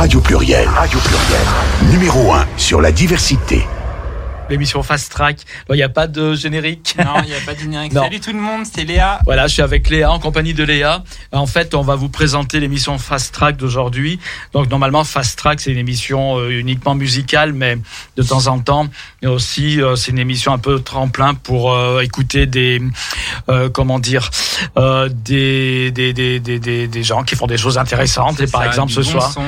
Radio Pluriel. Radio Pluriel. Numéro 1 sur la diversité. L'émission Fast Track. Il n'y a pas de générique. Non, il n'y a pas de générique. Non. Salut tout le monde, c'est Léa. Voilà, je suis avec Léa, en compagnie de Léa. En fait, on va vous présenter l'émission Fast Track d'aujourd'hui. Donc, normalement, Fast Track, c'est une émission euh, uniquement musicale, mais de temps en temps, et aussi, euh, c'est une émission un peu tremplin pour euh, écouter des, euh, comment dire, euh, des, des, des, des, des, des gens qui font des choses intéressantes. Et par Ça, exemple, ce bon soir, son.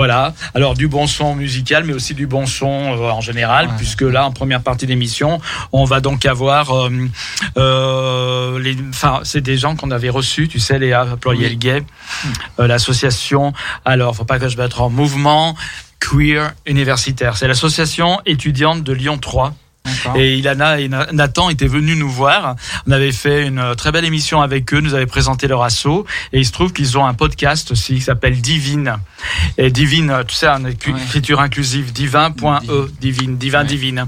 Voilà. Alors du bon son musical, mais aussi du bon son euh, en général, Ouais. puisque là, en première partie d'émission, on va donc avoir, euh, euh, les, enfin, c'est des gens qu'on avait reçus, tu sais, Léa Pluriel Oui. Gay, euh, l'association. Alors, faut pas que je mette en mouvement queer universitaire. C'est l'association étudiante de Lyon 3. Et Ilana et Na- Nathan étaient venus nous voir. On avait fait une euh, très belle émission avec eux, nous avaient présenté leur assaut. Et il se trouve qu'ils ont un podcast aussi qui s'appelle Divine. Et Divine, euh, tu sais, en écri- Ouais. écriture inclusive, divin.e, divine, divin, Ouais. divine.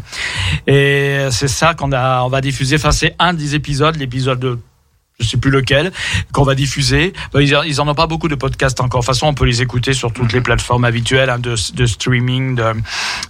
Et c'est ça qu'on a, on va diffuser. Enfin, c'est un des épisodes, l'épisode de je sais plus lequel, qu'on va diffuser. Ben, Ils, en ont pas beaucoup de podcasts encore. De toute façon, on peut les écouter sur toutes les plateformes habituelles hein, de, de streaming, de-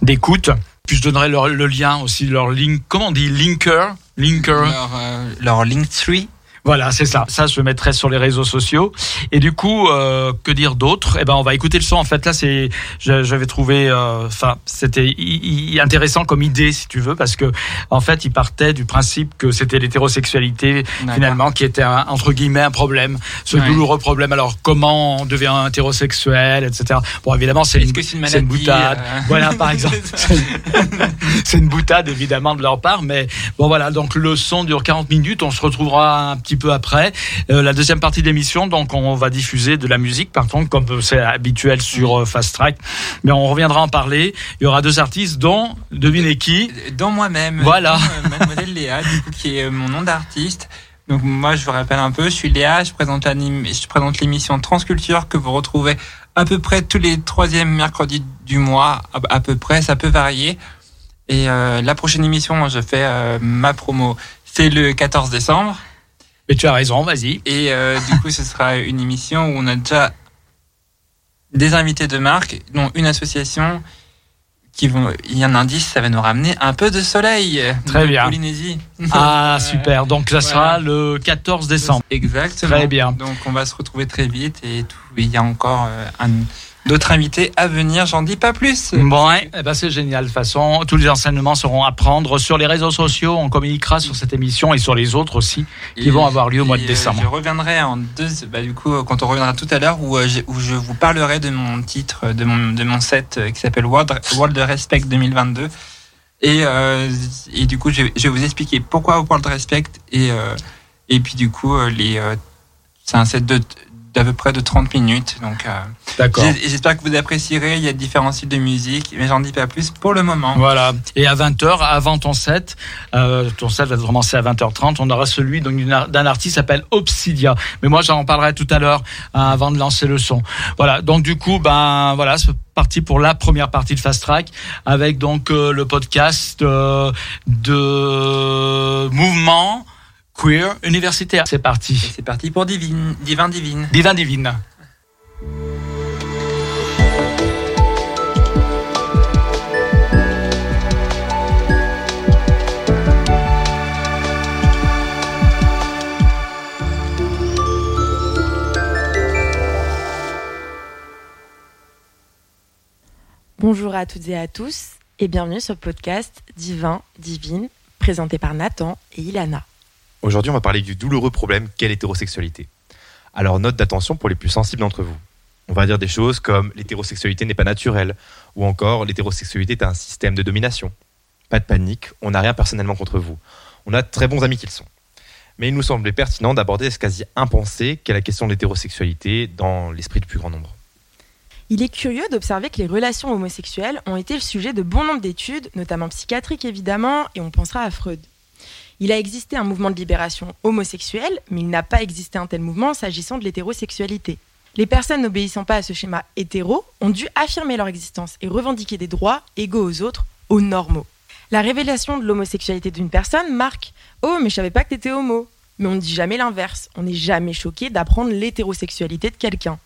d'écoute. Puis je donnerai leur- le lien aussi, leur link, comment on dit, linker, linker? Leur, euh, leur Linktree. Voilà, c'est ça. Ça, je le mettrai sur les réseaux sociaux. Et du coup, euh, que dire d'autre? Eh ben, on va écouter le son. En fait, là, c'est, j'avais trouvé, euh, enfin, c'était i- i- intéressant comme idée, si tu veux, parce que en fait, il partait du principe que c'était l'hétérosexualité finalement qui était un, entre guillemets un problème, ce Ouais. douloureux problème. Alors, comment on devient hétérosexuel, etc. Bon, évidemment, c'est une, une une boutade. euh, Voilà, par exemple. C'est c'est une boutade, évidemment, de leur part. Mais bon, voilà. Donc, le son dure 40 minutes. On se retrouvera un petit peu après. Euh, la deuxième partie de l'émission, donc, on va diffuser de la musique, par contre, comme c'est habituel sur euh, Fast Track. Mais on reviendra en parler. Il y aura deux artistes, dont, devinez qui? Dont moi-même. Voilà. dont, euh, Mademoiselle Léa, du coup, qui est euh, mon nom d'artiste. Donc moi, je vous rappelle un peu, je suis Léa, je présente, l'anim- je présente l'émission Transculture que vous retrouvez à peu près tous les troisièmes mercredis du mois, à, à peu près, ça peut varier. Et euh, la prochaine émission, je fais euh, ma promo, c'est le 14 décembre. Mais tu as raison, vas-y. Et euh, du coup, ce sera une émission où on a déjà des invités de marque, dont une association qui vont. Il y a un indice, ça va nous ramener un peu de soleil. Très de bien. Polynésie. Ah, super. Donc, ça sera Voilà. le 14 décembre. Exactement. Très bien. Donc, on va se retrouver très vite et tout. Il y a encore euh, un- d'autres invités à venir. J'en dis pas plus. Bon, ouais, eh ben c'est génial. De toute façon, tous les enseignements seront à prendre sur les réseaux sociaux. On communiquera sur cette émission et sur les autres aussi. qui Et- vont avoir lieu au mois de et, euh, décembre. je reviendrai en deux, bah, du coup, quand on reviendra tout à l'heure, où, euh, où je vous parlerai de mon titre, euh, de mon, de mon set qui s'appelle World, World Respect 2022. Et, euh, et du coup, je, je vais vous expliquer pourquoi World Respect. Et, euh, et puis, du coup, les, euh, c'est un set de d'à peu près de 30 minutes. Donc, euh, D'accord. j'espère que vous apprécierez. Il y a différents styles de musique, mais j'en dis pas plus pour le moment. Voilà. Et à 20h, avant ton set, euh, ton set va commencer à 20h30, on aura celui d'un artiste qui s'appelle Obsidia. Mais moi, j'en parlerai tout à l'heure hein, avant de lancer le son. Voilà. Donc, du coup, ben, voilà, c'est parti pour la première partie de Fast Track avec donc euh, le podcast euh, de mouvement queer universitaire. C'est Et parti. c'est parti pour Divine, Divin Divine. Divin Divine. Bonjour à toutes et à tous et bienvenue sur le podcast Divin, Divine, présenté par Nathan et Ilana. Aujourd'hui, on va parler du douloureux problème qu'est l'hétérosexualité. Alors, note d'attention pour les plus sensibles d'entre vous. On va dire des choses comme l'hétérosexualité n'est pas naturelle, ou encore l'hétérosexualité est un système de domination. Pas de panique, on n'a rien personnellement contre vous. On a de très bons amis qu'ils sont. Mais il nous semblait pertinent d'aborder ce quasi impensé qu'est la question de l'hétérosexualité dans l'esprit du plus grand nombre. Il est curieux d'observer que les relations homosexuelles ont été le sujet de bon nombre d'études, notamment psychiatriques évidemment, et on pensera à Freud. Il a existé un mouvement de libération homosexuelle, mais il n'a pas existé un tel mouvement s'agissant de l'hétérosexualité. Les personnes n'obéissant pas à ce schéma hétéro ont dû affirmer leur existence et revendiquer des droits égaux aux autres, aux normaux. La révélation de l'homosexualité d'une personne marque Oh, mais je savais pas que t'étais homo. Mais on ne dit jamais l'inverse. On n'est jamais choqué d'apprendre l'hétérosexualité de quelqu'un.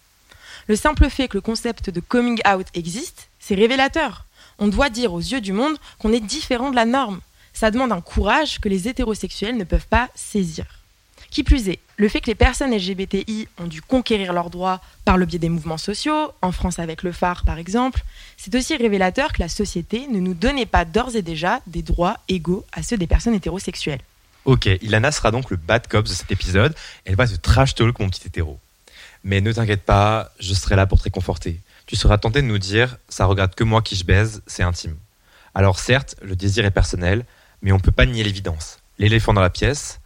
Le simple fait que le concept de coming out existe, c'est révélateur. On doit dire aux yeux du monde qu'on est différent de la norme. Ça demande un courage que les hétérosexuels ne peuvent pas saisir. Qui plus est, le fait que les personnes LGBTI ont dû conquérir leurs droits par le biais des mouvements sociaux, en France avec le phare par exemple, c'est aussi révélateur que la société ne nous donnait pas d'ores et déjà des droits égaux à ceux des personnes hétérosexuelles. Ok, Ilana sera donc le bad cop de cet épisode. Elle va te trash talk, mon petit hétéro. Mais ne t'inquiète pas, je serai là pour te réconforter. Tu seras tenté de nous dire, ça regarde que moi qui je baise, c'est intime. Alors certes, le désir est personnel, mais on peut pas nier l'évidence. L'éléphant dans la pièce,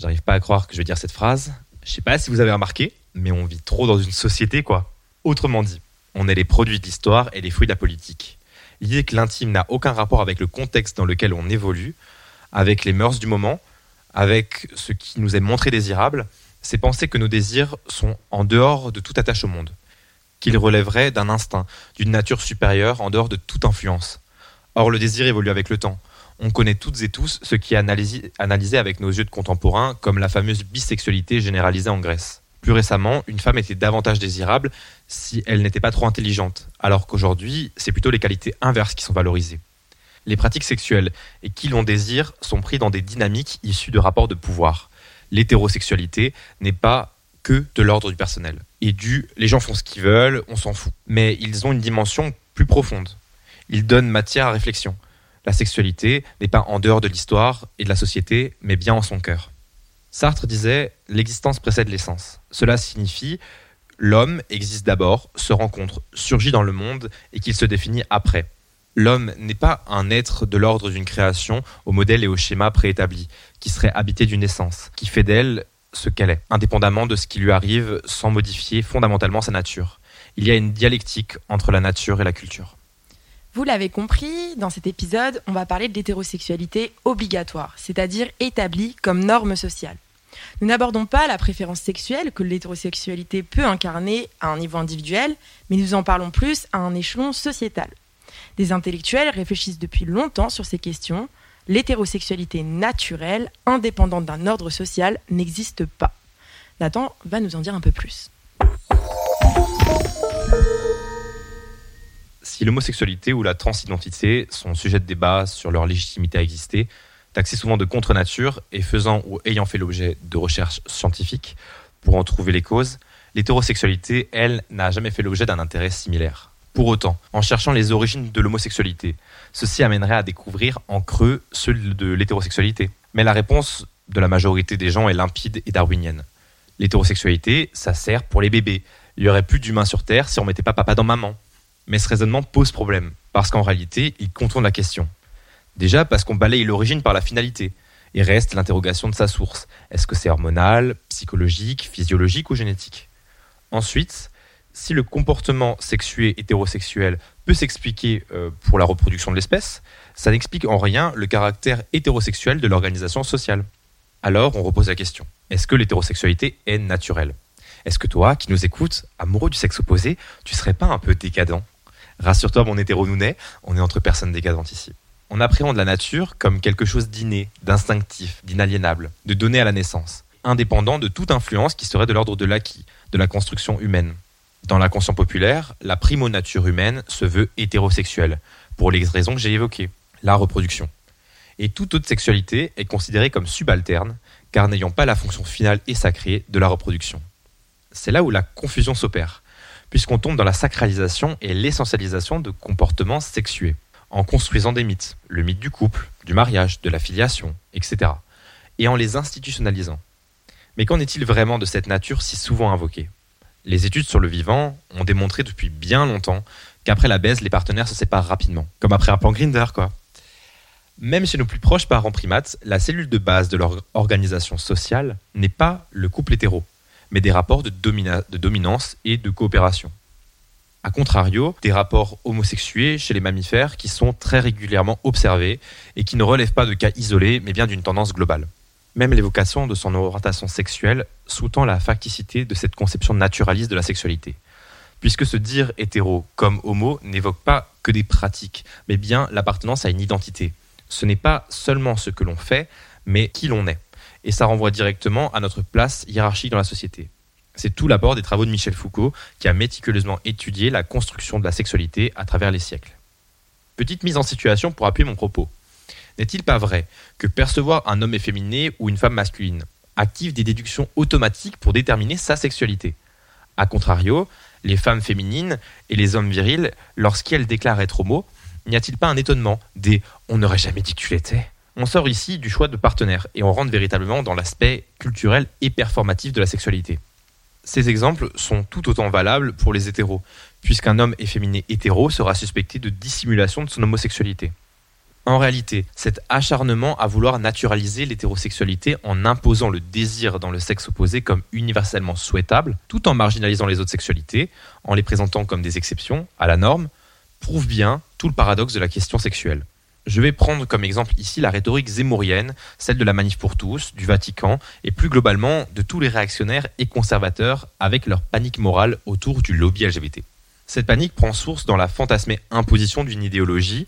J'arrive pas à croire que je vais dire cette phrase. Je sais pas si vous avez remarqué, mais on vit trop dans une société, quoi. Autrement dit, on est les produits de l'histoire et les fruits de la politique. L'idée que l'intime n'a aucun rapport avec le contexte dans lequel on évolue, avec les mœurs du moment, avec ce qui nous est montré désirable, c'est penser que nos désirs sont en dehors de toute attache au monde, qu'ils relèveraient d'un instinct, d'une nature supérieure, en dehors de toute influence. Or, le désir évolue avec le temps on connaît toutes et tous ce qui est analysé, avec nos yeux de contemporains comme la fameuse bisexualité généralisée en Grèce. Plus récemment, une femme était davantage désirable si elle n'était pas trop intelligente, alors qu'aujourd'hui, c'est plutôt les qualités inverses qui sont valorisées. Les pratiques sexuelles et qui l'on désire sont pris dans des dynamiques issues de rapports de pouvoir. L'hétérosexualité n'est pas que de l'ordre du personnel. Et du les gens font ce qu'ils veulent, on s'en fout. Mais ils ont une dimension plus profonde. Ils donnent matière à réflexion la sexualité n'est pas en dehors de l'histoire et de la société, mais bien en son cœur. Sartre disait L'existence précède l'essence. Cela signifie l'homme existe d'abord, se rencontre, surgit dans le monde et qu'il se définit après. L'homme n'est pas un être de l'ordre d'une création au modèle et au schéma préétabli, qui serait habité d'une essence, qui fait d'elle ce qu'elle est, indépendamment de ce qui lui arrive sans modifier fondamentalement sa nature. Il y a une dialectique entre la nature et la culture. Vous l'avez compris, dans cet épisode, on va parler de l'hétérosexualité obligatoire, c'est-à-dire établie comme norme sociale. Nous n'abordons pas la préférence sexuelle que l'hétérosexualité peut incarner à un niveau individuel, mais nous en parlons plus à un échelon sociétal. Des intellectuels réfléchissent depuis longtemps sur ces questions. L'hétérosexualité naturelle, indépendante d'un ordre social, n'existe pas. Nathan va nous en dire un peu plus. Si l'homosexualité ou la transidentité sont sujet de débat sur leur légitimité à exister, taxés souvent de contre-nature et faisant ou ayant fait l'objet de recherches scientifiques pour en trouver les causes, l'hétérosexualité, elle, n'a jamais fait l'objet d'un intérêt similaire. Pour autant, en cherchant les origines de l'homosexualité, ceci amènerait à découvrir en creux ceux de l'hétérosexualité. Mais la réponse de la majorité des gens est limpide et darwinienne. L'hétérosexualité, ça sert pour les bébés. Il y aurait plus d'humains sur Terre si on mettait pas papa dans maman. Mais ce raisonnement pose problème, parce qu'en réalité, il contourne la question. Déjà parce qu'on balaye l'origine par la finalité, et reste l'interrogation de sa source. Est-ce que c'est hormonal, psychologique, physiologique ou génétique? Ensuite, si le comportement sexué hétérosexuel peut s'expliquer euh, pour la reproduction de l'espèce, ça n'explique en rien le caractère hétérosexuel de l'organisation sociale. Alors on repose la question, est-ce que l'hétérosexualité est naturelle? Est-ce que toi, qui nous écoutes, amoureux du sexe opposé, tu serais pas un peu décadent? Rassure-toi, mon hétéronounet, on est entre personnes décadentes ici. On appréhende la nature comme quelque chose d'inné, d'instinctif, d'inaliénable, de donné à la naissance, indépendant de toute influence qui serait de l'ordre de l'acquis, de la construction humaine. Dans l'inconscient populaire, la primo-nature humaine se veut hétérosexuelle, pour les raisons que j'ai évoquées, la reproduction. Et toute autre sexualité est considérée comme subalterne, car n'ayant pas la fonction finale et sacrée de la reproduction. C'est là où la confusion s'opère puisqu'on tombe dans la sacralisation et l'essentialisation de comportements sexués, en construisant des mythes, le mythe du couple, du mariage, de la filiation, etc., et en les institutionnalisant. Mais qu'en est-il vraiment de cette nature si souvent invoquée? Les études sur le vivant ont démontré depuis bien longtemps qu'après la baisse, les partenaires se séparent rapidement, comme après un plan Grinder, quoi. Même chez nos plus proches parents primates, la cellule de base de leur organisation sociale n'est pas le couple hétéro, mais des rapports de, dominance et de coopération. A contrario, des rapports homosexués chez les mammifères qui sont très régulièrement observés et qui ne relèvent pas de cas isolés, mais bien d'une tendance globale. Même l'évocation de son orientation sexuelle sous-tend la facticité de cette conception naturaliste de la sexualité. Puisque se dire hétéro comme homo n'évoque pas que des pratiques, mais bien l'appartenance à une identité. Ce n'est pas seulement ce que l'on fait, mais qui l'on est et ça renvoie directement à notre place hiérarchique dans la société. C'est tout l'apport des travaux de Michel Foucault qui a méticuleusement étudié la construction de la sexualité à travers les siècles. Petite mise en situation pour appuyer mon propos. N'est-il pas vrai que percevoir un homme efféminé ou une femme masculine active des déductions automatiques pour déterminer sa sexualité? A contrario, les femmes féminines et les hommes virils, lorsqu'elles déclarent être homo, n'y a-t-il pas un étonnement des on n'aurait jamais dit que tu l'étais On sort ici du choix de partenaire et on rentre véritablement dans l'aspect culturel et performatif de la sexualité. Ces exemples sont tout autant valables pour les hétéros, puisqu'un homme efféminé hétéro sera suspecté de dissimulation de son homosexualité. En réalité, cet acharnement à vouloir naturaliser l'hétérosexualité en imposant le désir dans le sexe opposé comme universellement souhaitable, tout en marginalisant les autres sexualités, en les présentant comme des exceptions à la norme, prouve bien tout le paradoxe de la question sexuelle. Je vais prendre comme exemple ici la rhétorique zémourienne, celle de la Manif pour tous, du Vatican, et plus globalement de tous les réactionnaires et conservateurs avec leur panique morale autour du lobby LGBT. Cette panique prend source dans la fantasmée imposition d'une idéologie,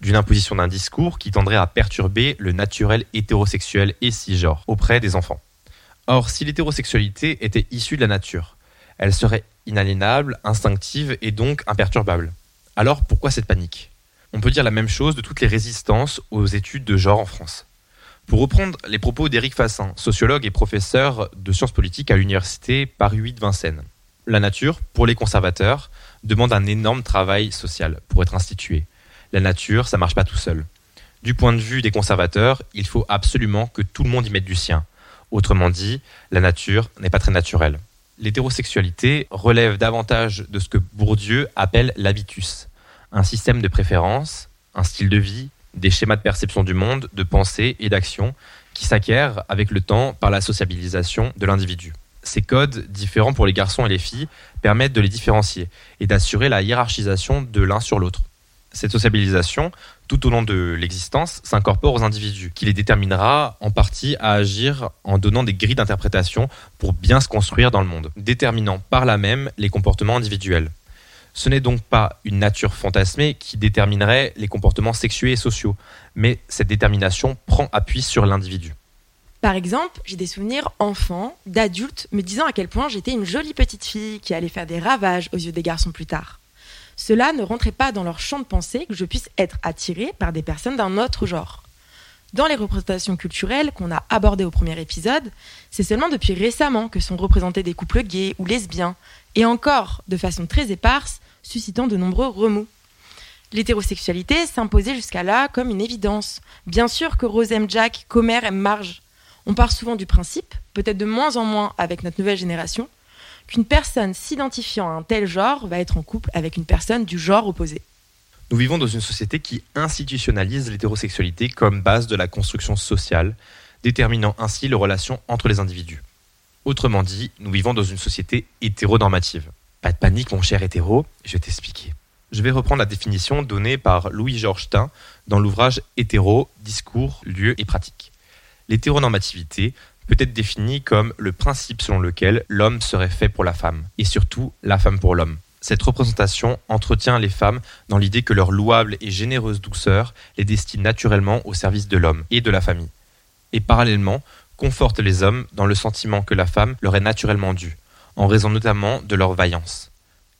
d'une imposition d'un discours qui tendrait à perturber le naturel hétérosexuel et cisgenre auprès des enfants. Or, si l'hétérosexualité était issue de la nature, elle serait inaliénable, instinctive et donc imperturbable. Alors pourquoi cette panique? On peut dire la même chose de toutes les résistances aux études de genre en France. Pour reprendre les propos d'Éric Fassin, sociologue et professeur de sciences politiques à l'université Paris 8 Vincennes. La nature, pour les conservateurs, demande un énorme travail social pour être instituée la nature, ça marche pas tout seul. Du point de vue des conservateurs, il faut absolument que tout le monde y mette du sien. Autrement dit, la nature n'est pas très naturelle. L'hétérosexualité relève davantage de ce que Bourdieu appelle l'habitus, un système de préférence, un style de vie, des schémas de perception du monde, de pensée et d'action qui s'acquièrent avec le temps par la sociabilisation de l'individu. Ces codes, différents pour les garçons et les filles, permettent de les différencier et d'assurer la hiérarchisation de l'un sur l'autre. Cette sociabilisation, tout au long de l'existence, s'incorpore aux individus, qui les déterminera en partie à agir en donnant des grilles d'interprétation pour bien se construire dans le monde, déterminant par là même les comportements individuels. Ce n'est donc pas une nature fantasmée qui déterminerait les comportements sexués et sociaux, mais cette détermination prend appui sur l'individu. Par exemple, j'ai des souvenirs enfants, d'adultes, me disant à quel point j'étais une jolie petite fille qui allait faire des ravages aux yeux des garçons plus tard cela ne rentrait pas dans leur champ de pensée que je puisse être attirée par des personnes d'un autre genre. Dans les représentations culturelles qu'on a abordées au premier épisode, c'est seulement depuis récemment que sont représentés des couples gays ou lesbiens, et encore de façon très éparse, suscitant de nombreux remous. L'hétérosexualité s'imposait jusqu'à là comme une évidence. Bien sûr que Rose aime Jack, Comer aime Marge. On part souvent du principe, peut-être de moins en moins avec notre nouvelle génération, qu'une personne s'identifiant à un tel genre va être en couple avec une personne du genre opposé. Nous vivons dans une société qui institutionnalise l'hétérosexualité comme base de la construction sociale, déterminant ainsi les relations entre les individus. Autrement dit, nous vivons dans une société hétéronormative. Pas de panique, mon cher hétéro, je vais t'expliquer. Je vais reprendre la définition donnée par Louis-Georges Tain dans l'ouvrage Hétéro, discours, lieu et pratique. L'hétéronormativité peut être défini comme le principe selon lequel l'homme serait fait pour la femme, et surtout la femme pour l'homme. Cette représentation entretient les femmes dans l'idée que leur louable et généreuse douceur les destine naturellement au service de l'homme et de la famille. Et parallèlement, conforte les hommes dans le sentiment que la femme leur est naturellement due, en raison notamment de leur vaillance.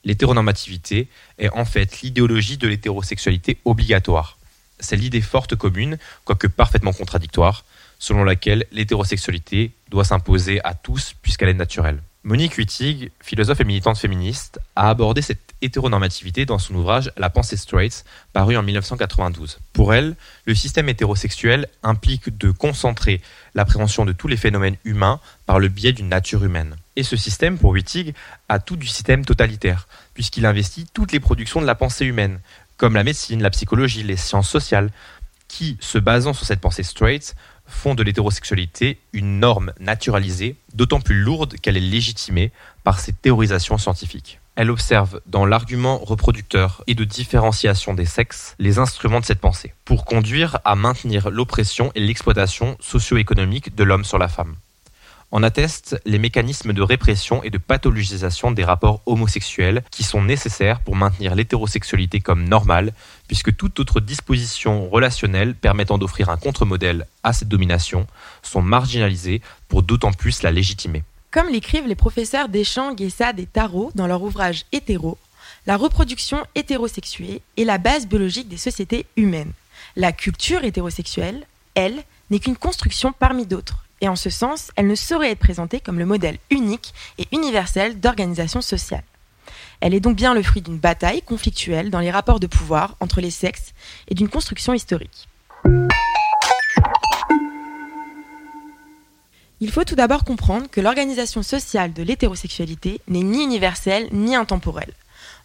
L'hétéronormativité est en fait l'idéologie de l'hétérosexualité obligatoire. C'est l'idée forte commune, quoique parfaitement contradictoire, selon laquelle l'hétérosexualité doit s'imposer à tous puisqu'elle est naturelle. Monique Wittig, philosophe et militante féministe, a abordé cette hétéronormativité dans son ouvrage La pensée straight, paru en 1992. Pour elle, le système hétérosexuel implique de concentrer l'appréhension de tous les phénomènes humains par le biais d'une nature humaine. Et ce système, pour Wittig, a tout du système totalitaire, puisqu'il investit toutes les productions de la pensée humaine, comme la médecine, la psychologie, les sciences sociales, qui, se basant sur cette pensée straight, font de l'hétérosexualité une norme naturalisée, d'autant plus lourde qu'elle est légitimée par ses théorisations scientifiques. Elle observe dans l'argument reproducteur et de différenciation des sexes les instruments de cette pensée, pour conduire à maintenir l'oppression et l'exploitation socio-économique de l'homme sur la femme en attestent les mécanismes de répression et de pathologisation des rapports homosexuels qui sont nécessaires pour maintenir l'hétérosexualité comme normale, puisque toute autre disposition relationnelle permettant d'offrir un contre-modèle à cette domination sont marginalisées pour d'autant plus la légitimer. Comme l'écrivent les professeurs Deschamps, Guessade et Tarot dans leur ouvrage Hétéro, la reproduction hétérosexuée est la base biologique des sociétés humaines. La culture hétérosexuelle, elle, n'est qu'une construction parmi d'autres, et en ce sens, elle ne saurait être présentée comme le modèle unique et universel d'organisation sociale. Elle est donc bien le fruit d'une bataille conflictuelle dans les rapports de pouvoir entre les sexes et d'une construction historique. Il faut tout d'abord comprendre que l'organisation sociale de l'hétérosexualité n'est ni universelle ni intemporelle.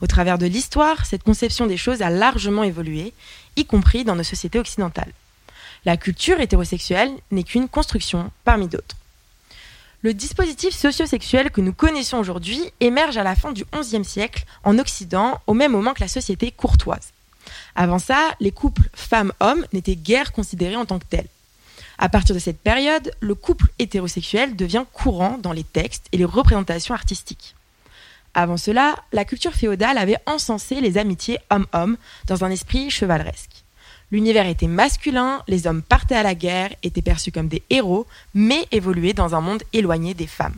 Au travers de l'histoire, cette conception des choses a largement évolué, y compris dans nos sociétés occidentales. La culture hétérosexuelle n'est qu'une construction parmi d'autres. Le dispositif sociosexuel que nous connaissons aujourd'hui émerge à la fin du XIe siècle en Occident, au même moment que la société courtoise. Avant ça, les couples femmes-hommes n'étaient guère considérés en tant que tels. À partir de cette période, le couple hétérosexuel devient courant dans les textes et les représentations artistiques. Avant cela, la culture féodale avait encensé les amitiés homme-homme dans un esprit chevaleresque. L'univers était masculin, les hommes partaient à la guerre, étaient perçus comme des héros, mais évoluaient dans un monde éloigné des femmes.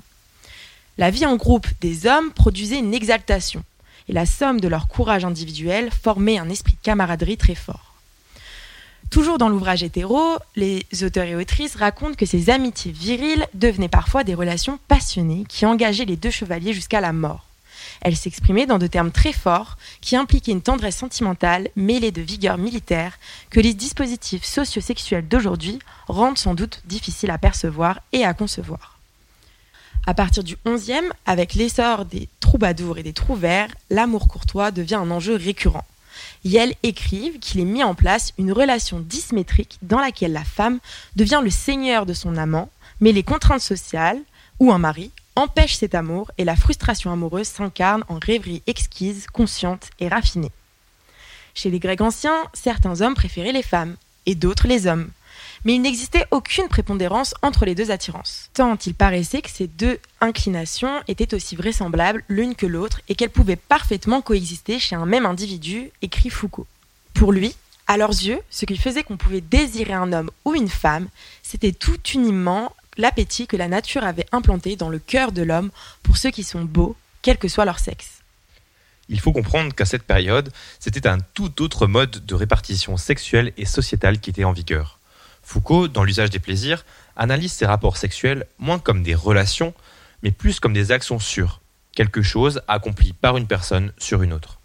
La vie en groupe des hommes produisait une exaltation, et la somme de leur courage individuel formait un esprit de camaraderie très fort. Toujours dans l'ouvrage hétéro, les auteurs et autrices racontent que ces amitiés viriles devenaient parfois des relations passionnées qui engageaient les deux chevaliers jusqu'à la mort. Elles s'exprimaient dans de termes très forts qui impliquaient une tendresse sentimentale mêlée de vigueur militaire que les dispositifs sociosexuels d'aujourd'hui rendent sans doute difficiles à percevoir et à concevoir. À partir du XIe, avec l'essor des troubadours et des trouvères, l'amour courtois devient un enjeu récurrent. Yel écrivent qu'il est mis en place une relation dismétrique dans laquelle la femme devient le seigneur de son amant, mais les contraintes sociales, ou un mari, empêchent cet amour et la frustration amoureuse s'incarne en rêverie exquise, consciente et raffinée. Chez les Grecs anciens, certains hommes préféraient les femmes, et d'autres les hommes mais il n'existait aucune prépondérance entre les deux attirances, tant il paraissait que ces deux inclinations étaient aussi vraisemblables l'une que l'autre et qu'elles pouvaient parfaitement coexister chez un même individu, écrit Foucault. Pour lui, à leurs yeux, ce qui faisait qu'on pouvait désirer un homme ou une femme, c'était tout uniment l'appétit que la nature avait implanté dans le cœur de l'homme pour ceux qui sont beaux, quel que soit leur sexe. Il faut comprendre qu'à cette période, c'était un tout autre mode de répartition sexuelle et sociétale qui était en vigueur. Foucault, dans l'usage des plaisirs, analyse ces rapports sexuels moins comme des relations, mais plus comme des actions sûres, quelque chose accompli par une personne sur une autre.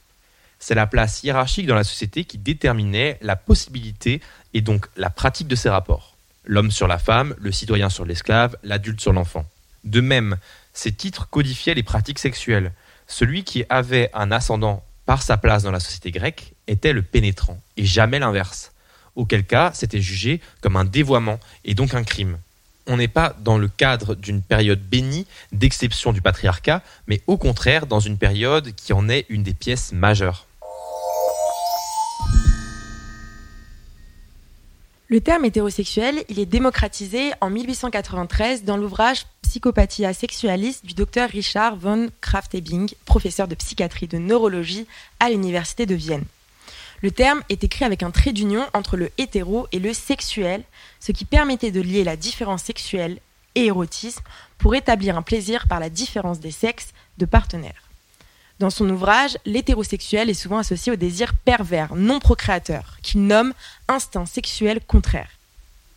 C'est la place hiérarchique dans la société qui déterminait la possibilité et donc la pratique de ces rapports. L'homme sur la femme, le citoyen sur l'esclave, l'adulte sur l'enfant. De même, ces titres codifiaient les pratiques sexuelles. Celui qui avait un ascendant par sa place dans la société grecque était le pénétrant, et jamais l'inverse auquel cas c'était jugé comme un dévoiement et donc un crime. On n'est pas dans le cadre d'une période bénie d'exception du patriarcat, mais au contraire dans une période qui en est une des pièces majeures. Le terme hétérosexuel, il est démocratisé en 1893 dans l'ouvrage Psychopathia sexualis du docteur Richard von Kraftebing, professeur de psychiatrie de neurologie à l'université de Vienne. Le terme est écrit avec un trait d'union entre le hétéro et le sexuel, ce qui permettait de lier la différence sexuelle et érotisme pour établir un plaisir par la différence des sexes de partenaires. Dans son ouvrage, l'hétérosexuel est souvent associé au désir pervers, non procréateur, qu'il nomme instinct sexuel contraire.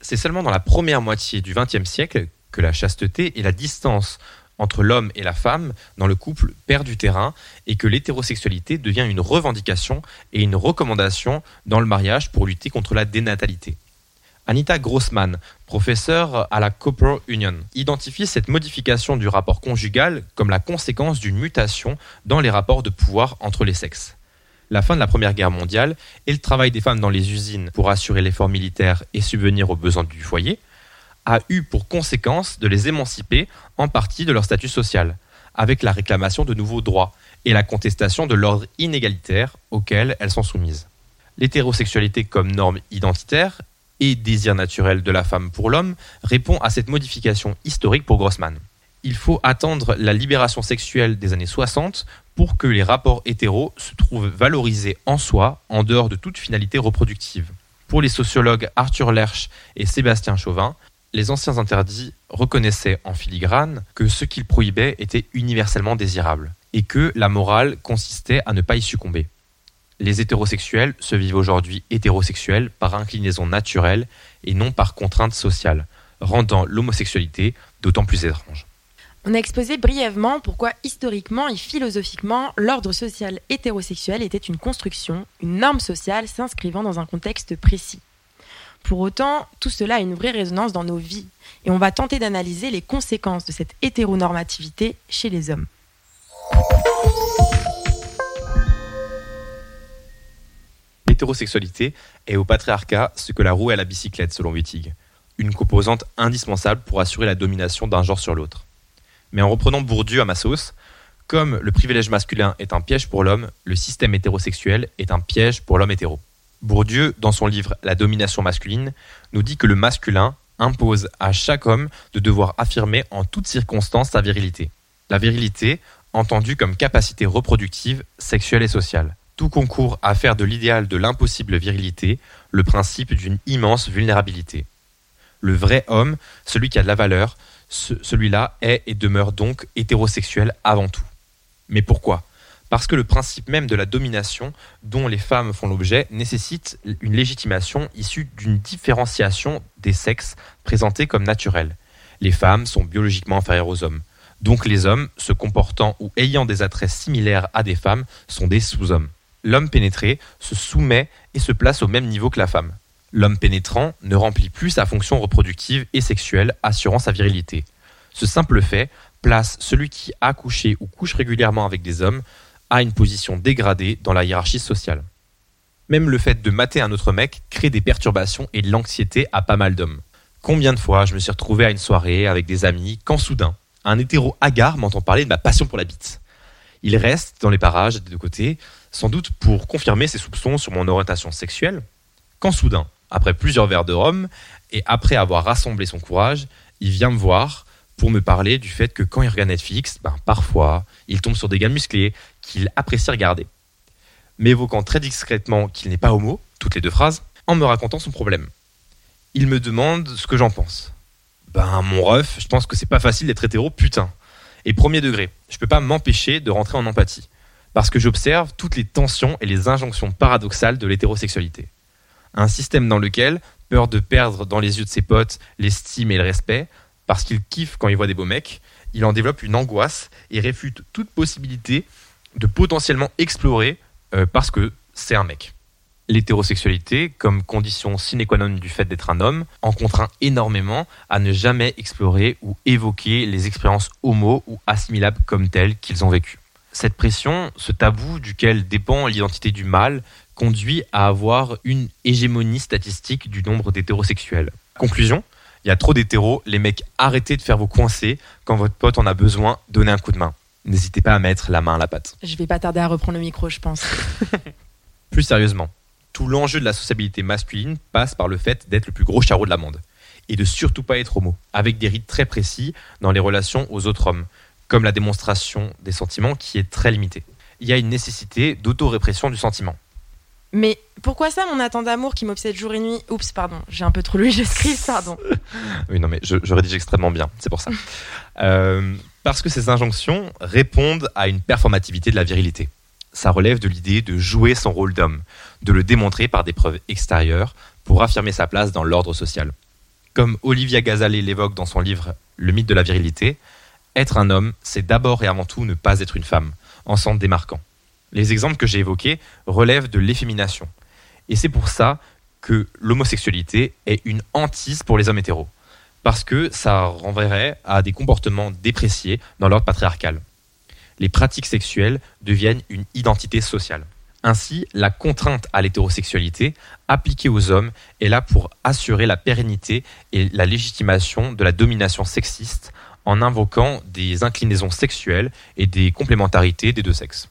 C'est seulement dans la première moitié du XXe siècle que la chasteté et la distance entre l'homme et la femme dans le couple perd du terrain et que l'hétérosexualité devient une revendication et une recommandation dans le mariage pour lutter contre la dénatalité. Anita Grossman, professeure à la Cooper Union, identifie cette modification du rapport conjugal comme la conséquence d'une mutation dans les rapports de pouvoir entre les sexes. La fin de la Première Guerre mondiale et le travail des femmes dans les usines pour assurer l'effort militaire et subvenir aux besoins du foyer a eu pour conséquence de les émanciper en partie de leur statut social, avec la réclamation de nouveaux droits et la contestation de l'ordre inégalitaire auquel elles sont soumises. L'hétérosexualité comme norme identitaire et désir naturel de la femme pour l'homme répond à cette modification historique pour Grossman. Il faut attendre la libération sexuelle des années 60 pour que les rapports hétéros se trouvent valorisés en soi, en dehors de toute finalité reproductive. Pour les sociologues Arthur Lerch et Sébastien Chauvin, les anciens interdits reconnaissaient en filigrane que ce qu'ils prohibaient était universellement désirable, et que la morale consistait à ne pas y succomber. Les hétérosexuels se vivent aujourd'hui hétérosexuels par inclinaison naturelle et non par contrainte sociale, rendant l'homosexualité d'autant plus étrange. On a exposé brièvement pourquoi historiquement et philosophiquement l'ordre social hétérosexuel était une construction, une norme sociale s'inscrivant dans un contexte précis. Pour autant, tout cela a une vraie résonance dans nos vies et on va tenter d'analyser les conséquences de cette hétéronormativité chez les hommes. L'hétérosexualité est au patriarcat ce que la roue est à la bicyclette selon Wittig, une composante indispensable pour assurer la domination d'un genre sur l'autre. Mais en reprenant Bourdieu à ma sauce, comme le privilège masculin est un piège pour l'homme, le système hétérosexuel est un piège pour l'homme hétéro. Bourdieu, dans son livre La domination masculine, nous dit que le masculin impose à chaque homme de devoir affirmer en toutes circonstances sa virilité. La virilité, entendue comme capacité reproductive, sexuelle et sociale. Tout concourt à faire de l'idéal de l'impossible virilité le principe d'une immense vulnérabilité. Le vrai homme, celui qui a de la valeur, celui-là est et demeure donc hétérosexuel avant tout. Mais pourquoi? Parce que le principe même de la domination dont les femmes font l'objet nécessite une légitimation issue d'une différenciation des sexes présentée comme naturelle. Les femmes sont biologiquement inférieures aux hommes. Donc les hommes, se comportant ou ayant des attraits similaires à des femmes, sont des sous-hommes l'homme pénétré se soumet et se place au même niveau que la femme. L'homme pénétrant ne remplit plus sa fonction reproductive et sexuelle assurant sa virilité. Ce simple fait place celui qui a couché ou couche régulièrement avec des hommes à une position dégradée dans la hiérarchie sociale. Même le fait de mater un autre mec crée des perturbations et de l'anxiété à pas mal d'hommes. Combien de fois je me suis retrouvé à une soirée avec des amis quand soudain, un hétéro hagard m'entend parler de ma passion pour la bite? Il reste dans les parages des deux côtés, sans doute pour confirmer ses soupçons sur mon orientation sexuelle, quand soudain, après plusieurs verres de rhum, et après avoir rassemblé son courage, il vient me voir pour me parler du fait que quand il regarde Netflix, ben, parfois, il tombe sur des gars musclés qu'il apprécie regarder. M'évoquant très discrètement qu'il n'est pas homo, toutes les deux phrases, en me racontant son problème. Il me demande ce que j'en pense. Ben, mon ref, je pense que c'est pas facile d'être hétéro, putain. Et premier degré, je peux pas m'empêcher de rentrer en empathie parce que j'observe toutes les tensions et les injonctions paradoxales de l'hétérosexualité. Un système dans lequel, peur de perdre dans les yeux de ses potes l'estime et le respect, parce qu'il kiffe quand il voit des beaux mecs, il en développe une angoisse et réfute toute possibilité de potentiellement explorer euh, parce que c'est un mec. L'hétérosexualité, comme condition sine qua non du fait d'être un homme, en contraint énormément à ne jamais explorer ou évoquer les expériences homo ou assimilables comme telles qu'ils ont vécues. Cette pression, ce tabou duquel dépend l'identité du mâle, conduit à avoir une hégémonie statistique du nombre d'hétérosexuels. Conclusion il y a trop d'hétéros, les mecs, arrêtez de faire vos coincés. Quand votre pote en a besoin, donnez un coup de main. N'hésitez pas à mettre la main à la pâte. Je vais pas tarder à reprendre le micro, je pense. Plus sérieusement, tout l'enjeu de la sociabilité masculine passe par le fait d'être le plus gros charreau de la monde. Et de surtout pas être homo, avec des rites très précis dans les relations aux autres hommes comme la démonstration des sentiments qui est très limitée. Il y a une nécessité d'autorépression du sentiment. Mais pourquoi ça, mon attente d'amour qui m'obsède jour et nuit? Oups, pardon, j'ai un peu trop lu script, pardon. oui, non, mais je, je, rédige extrêmement bien, c'est pour ça. Euh, parce que ces injonctions répondent à une performativité de la virilité. Ça relève de l'idée de jouer son rôle d'homme, de le démontrer par des preuves extérieures pour affirmer sa place dans l'ordre social. Comme Olivia Gazalet l'évoque dans son livre Le mythe de la virilité, être un homme, c'est d'abord et avant tout ne pas être une femme, en s'en démarquant. Les exemples que j'ai évoqués relèvent de l'effémination. Et c'est pour ça que l'homosexualité est une hantise pour les hommes hétéros. Parce que ça renverrait à des comportements dépréciés dans l'ordre patriarcal. Les pratiques sexuelles deviennent une identité sociale. Ainsi, la contrainte à l'hétérosexualité appliquée aux hommes est là pour assurer la pérennité et la légitimation de la domination sexiste en invoquant des inclinaisons sexuelles et des complémentarités des deux sexes.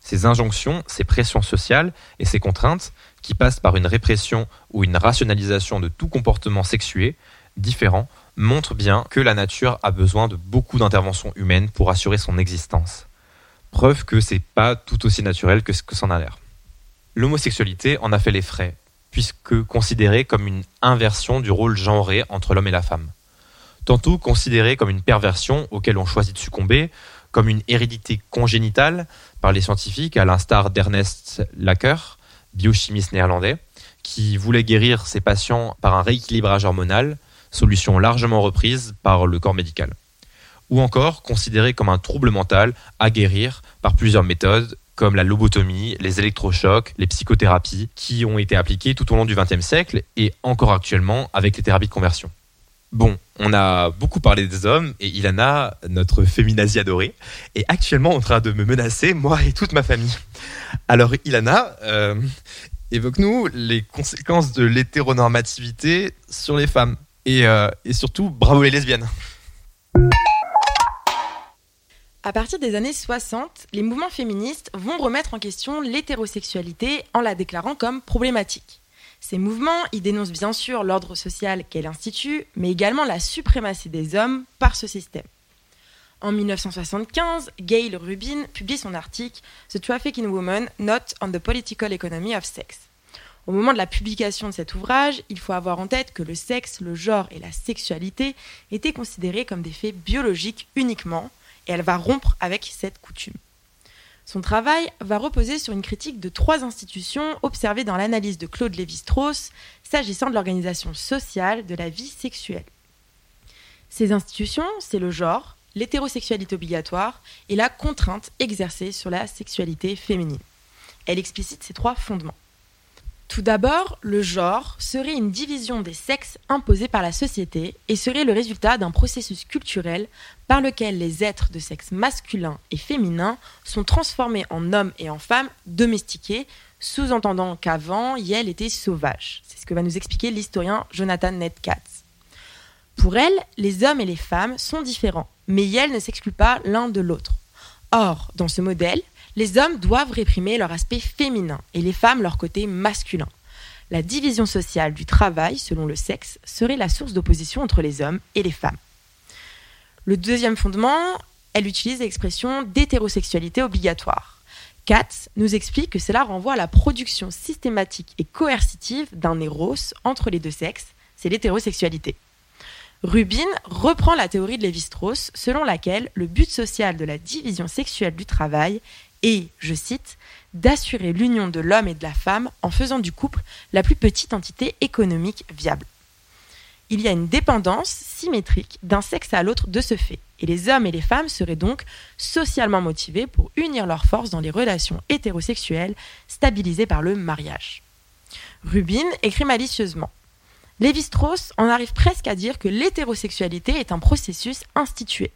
Ces injonctions, ces pressions sociales et ces contraintes, qui passent par une répression ou une rationalisation de tout comportement sexué différent, montrent bien que la nature a besoin de beaucoup d'interventions humaines pour assurer son existence. Preuve que c'est pas tout aussi naturel que ce que c'en a l'air. L'homosexualité en a fait les frais, puisque considérée comme une inversion du rôle genré entre l'homme et la femme. tantôt considéré comme une perversion auquel on choisit de succomber, comme une hérédité congénitale par les scientifiques, à l'instar d'Ernest Lacker, biochimiste néerlandais, qui voulait guérir ses patients par un rééquilibrage hormonal, solution largement reprise par le corps médical. Ou encore considéré comme un trouble mental à guérir par plusieurs méthodes, comme la lobotomie, les électrochocs, les psychothérapies, qui ont été appliquées tout au long du XXe siècle et encore actuellement avec les thérapies de conversion. Bon, on a beaucoup parlé des hommes et Ilana, notre féminazie adorée, est actuellement en train de me menacer, moi et toute ma famille. Alors Ilana, euh, évoque-nous les conséquences de l'hétéronormativité sur les femmes. Et, euh, et surtout, bravo les lesbiennes. À partir des années 60, les mouvements féministes vont remettre en question l'hétérosexualité en la déclarant comme problématique. Ces mouvements y dénoncent bien sûr l'ordre social qu'elle institue, mais également la suprématie des hommes par ce système. En 1975, Gail Rubin publie son article The Trafficking Woman, Not on the Political Economy of Sex. Au moment de la publication de cet ouvrage, il faut avoir en tête que le sexe, le genre et la sexualité étaient considérés comme des faits biologiques uniquement, et elle va rompre avec cette coutume. Son travail va reposer sur une critique de trois institutions observées dans l'analyse de Claude Lévi-Strauss s'agissant de l'organisation sociale de la vie sexuelle. Ces institutions, c'est le genre, l'hétérosexualité obligatoire et la contrainte exercée sur la sexualité féminine. Elle explicite ces trois fondements. Tout d'abord, le genre serait une division des sexes imposée par la société et serait le résultat d'un processus culturel par lequel les êtres de sexe masculin et féminin sont transformés en hommes et en femmes domestiqués, sous-entendant qu'avant, Yale était sauvage. C'est ce que va nous expliquer l'historien Jonathan Ned Katz. Pour elle, les hommes et les femmes sont différents, mais Yale ne s'exclut pas l'un de l'autre. Or, dans ce modèle, les hommes doivent réprimer leur aspect féminin et les femmes leur côté masculin. La division sociale du travail, selon le sexe, serait la source d'opposition entre les hommes et les femmes. Le deuxième fondement, elle utilise l'expression d'hétérosexualité obligatoire. Katz nous explique que cela renvoie à la production systématique et coercitive d'un éros entre les deux sexes, c'est l'hétérosexualité. Rubin reprend la théorie de Lévi-Strauss selon laquelle le but social de la division sexuelle du travail et, je cite, d'assurer l'union de l'homme et de la femme en faisant du couple la plus petite entité économique viable. Il y a une dépendance symétrique d'un sexe à l'autre de ce fait, et les hommes et les femmes seraient donc socialement motivés pour unir leurs forces dans les relations hétérosexuelles stabilisées par le mariage. Rubin écrit malicieusement. Lévi-Strauss en arrive presque à dire que l'hétérosexualité est un processus institué.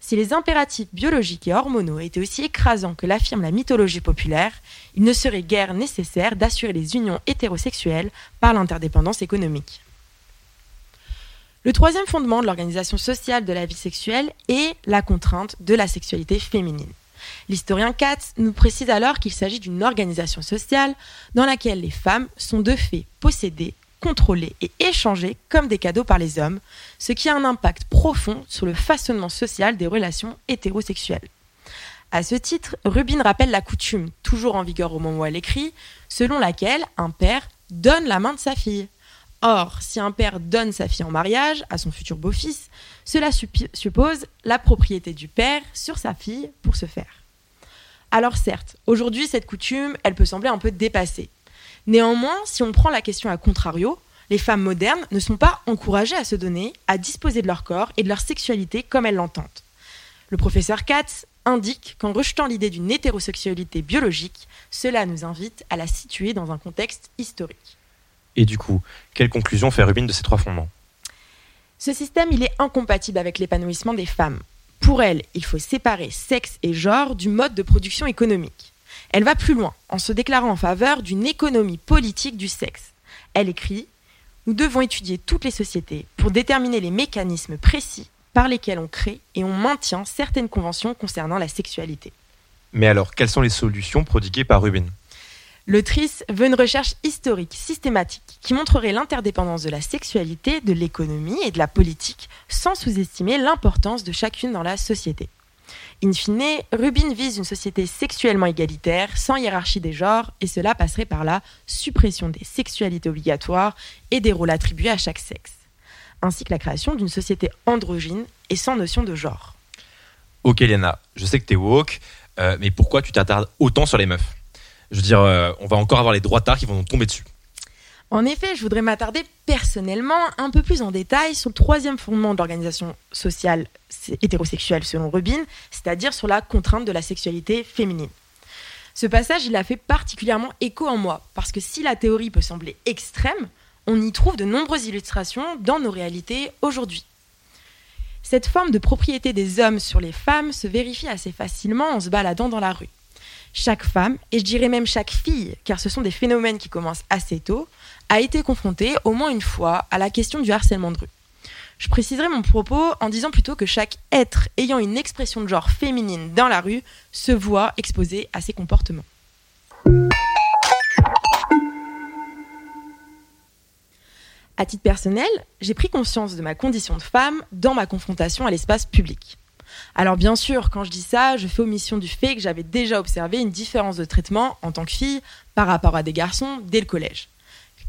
Si les impératifs biologiques et hormonaux étaient aussi écrasants que l'affirme la mythologie populaire, il ne serait guère nécessaire d'assurer les unions hétérosexuelles par l'interdépendance économique. Le troisième fondement de l'organisation sociale de la vie sexuelle est la contrainte de la sexualité féminine. L'historien Katz nous précise alors qu'il s'agit d'une organisation sociale dans laquelle les femmes sont de fait possédées contrôlés et échangés comme des cadeaux par les hommes, ce qui a un impact profond sur le façonnement social des relations hétérosexuelles. À ce titre, Rubin rappelle la coutume, toujours en vigueur au moment où elle écrit, selon laquelle un père donne la main de sa fille. Or, si un père donne sa fille en mariage à son futur beau-fils, cela suppose la propriété du père sur sa fille pour ce faire. Alors certes, aujourd'hui cette coutume, elle peut sembler un peu dépassée. Néanmoins, si on prend la question à contrario, les femmes modernes ne sont pas encouragées à se donner, à disposer de leur corps et de leur sexualité comme elles l'entendent. Le professeur Katz indique qu'en rejetant l'idée d'une hétérosexualité biologique, cela nous invite à la situer dans un contexte historique. Et du coup, quelle conclusion fait Rubin de ces trois fondements? Ce système, il est incompatible avec l'épanouissement des femmes. Pour elle, il faut séparer sexe et genre du mode de production économique. Elle va plus loin en se déclarant en faveur d'une économie politique du sexe. Elle écrit Nous devons étudier toutes les sociétés pour déterminer les mécanismes précis par lesquels on crée et on maintient certaines conventions concernant la sexualité. Mais alors, quelles sont les solutions prodiguées par Rubin? L'autrice veut une recherche historique systématique qui montrerait l'interdépendance de la sexualité, de l'économie et de la politique sans sous-estimer l'importance de chacune dans la société. In fine, Rubin vise une société sexuellement égalitaire, sans hiérarchie des genres, et cela passerait par la suppression des sexualités obligatoires et des rôles attribués à chaque sexe. ainsi que la création d'une société androgyne et sans notion de genre. Ok, Liana, je sais que t'es woke, euh, mais pourquoi tu t'attardes autant sur les meufs? Je veux dire, euh, on va encore avoir les droits qui vont tomber dessus. En effet, je voudrais m'attarder personnellement un peu plus en détail sur le troisième fondement de l'organisation sociale hétérosexuelle selon Rubin, c'est-à-dire sur la contrainte de la sexualité féminine. Ce passage, il a fait particulièrement écho en moi, parce que si la théorie peut sembler extrême, on y trouve de nombreuses illustrations dans nos réalités aujourd'hui. Cette forme de propriété des hommes sur les femmes se vérifie assez facilement en se baladant dans la rue. Chaque femme, et je dirais même chaque fille, car ce sont des phénomènes qui commencent assez tôt, a été confrontée au moins une fois à la question du harcèlement de rue. Je préciserai mon propos en disant plutôt que chaque être ayant une expression de genre féminine dans la rue se voit exposé à ces comportements. À titre personnel, j'ai pris conscience de ma condition de femme dans ma confrontation à l'espace public. Alors bien sûr, quand je dis ça, je fais omission du fait que j'avais déjà observé une différence de traitement en tant que fille par rapport à des garçons dès le collège.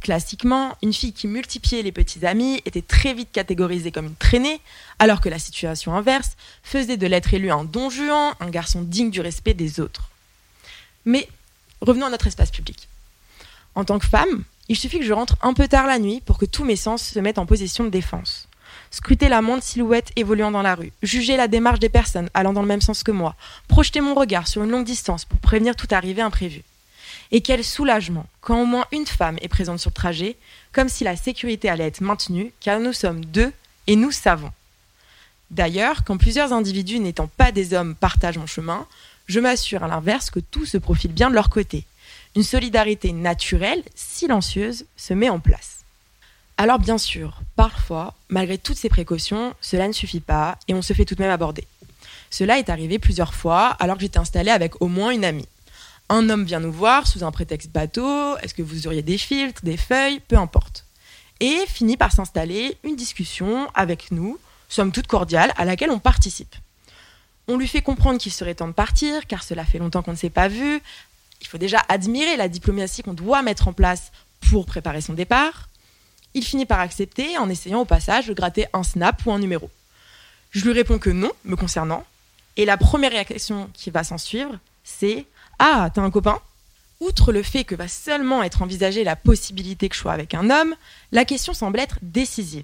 Classiquement, une fille qui multipliait les petits amis était très vite catégorisée comme une traînée, alors que la situation inverse faisait de l'être élu un don juan, un garçon digne du respect des autres. Mais revenons à notre espace public. En tant que femme, il suffit que je rentre un peu tard la nuit pour que tous mes sens se mettent en position de défense. Scruter la moindre silhouette évoluant dans la rue, juger la démarche des personnes allant dans le même sens que moi, projeter mon regard sur une longue distance pour prévenir toute arrivée imprévue. Et quel soulagement quand au moins une femme est présente sur le trajet, comme si la sécurité allait être maintenue, car nous sommes deux et nous savons. D'ailleurs, quand plusieurs individus n'étant pas des hommes partagent mon chemin, je m'assure à l'inverse que tout se profile bien de leur côté, une solidarité naturelle, silencieuse, se met en place. Alors bien sûr, parfois, malgré toutes ces précautions, cela ne suffit pas et on se fait tout de même aborder. Cela est arrivé plusieurs fois alors que j'étais installée avec au moins une amie. Un homme vient nous voir sous un prétexte bateau, est-ce que vous auriez des filtres, des feuilles, peu importe. Et finit par s'installer une discussion avec nous, somme toute cordiale, à laquelle on participe. On lui fait comprendre qu'il serait temps de partir, car cela fait longtemps qu'on ne s'est pas vu, il faut déjà admirer la diplomatie qu'on doit mettre en place pour préparer son départ. Il finit par accepter en essayant au passage de gratter un snap ou un numéro. Je lui réponds que non, me concernant, et la première réaction qui va s'en suivre, c'est Ah, t'as un copain? Outre le fait que va seulement être envisagée la possibilité que je sois avec un homme, la question semble être décisive.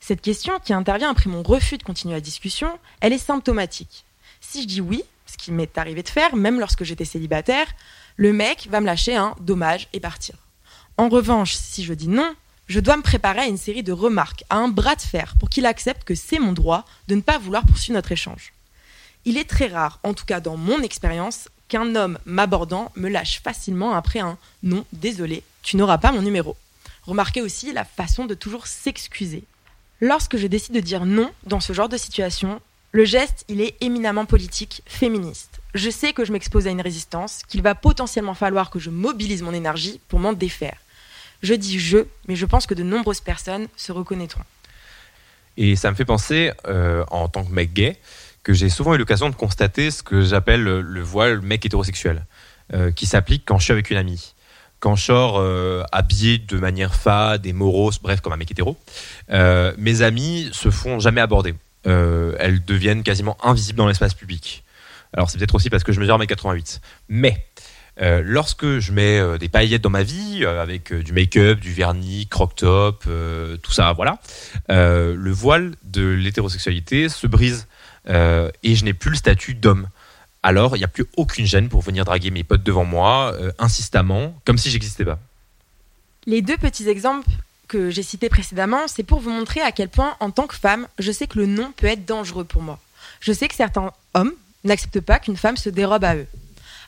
Cette question, qui intervient après mon refus de continuer la discussion, elle est symptomatique. Si je dis oui, ce qui m'est arrivé de faire, même lorsque j'étais célibataire, le mec va me lâcher un dommage et partir. En revanche, si je dis non, je dois me préparer à une série de remarques, à un bras de fer, pour qu'il accepte que c'est mon droit de ne pas vouloir poursuivre notre échange. Il est très rare, en tout cas dans mon expérience, qu'un homme m'abordant me lâche facilement après un non, désolé, tu n'auras pas mon numéro. Remarquez aussi la façon de toujours s'excuser. Lorsque je décide de dire non dans ce genre de situation, le geste, il est éminemment politique, féministe. Je sais que je m'expose à une résistance, qu'il va potentiellement falloir que je mobilise mon énergie pour m'en défaire. Je dis je, mais je pense que de nombreuses personnes se reconnaîtront. Et ça me fait penser, euh, en tant que mec gay, que j'ai souvent eu l'occasion de constater ce que j'appelle le voile mec hétérosexuel, euh, qui s'applique quand je suis avec une amie. Quand je sors euh, habillé de manière fade et morose, bref, comme un mec hétéro, mes amis se font jamais aborder. elles deviennent quasiment invisibles dans l'espace public. Alors c'est peut-être aussi parce que je mesure 1m88. Mais euh, lorsque je mets euh, des paillettes dans ma vie, euh, avec du make-up, du vernis, croc-top, tout ça, voilà, le voile de l'hétérosexualité se brise et je n'ai plus le statut d'homme. Alors, il n'y a plus aucune gêne pour venir draguer mes potes devant moi, insistamment, comme si j'existais pas. Les deux petits exemples que j'ai cités précédemment, c'est pour vous montrer à quel point, en tant que femme, je sais que le non peut être dangereux pour moi. Je sais que certains hommes n'acceptent pas qu'une femme se dérobe à eux.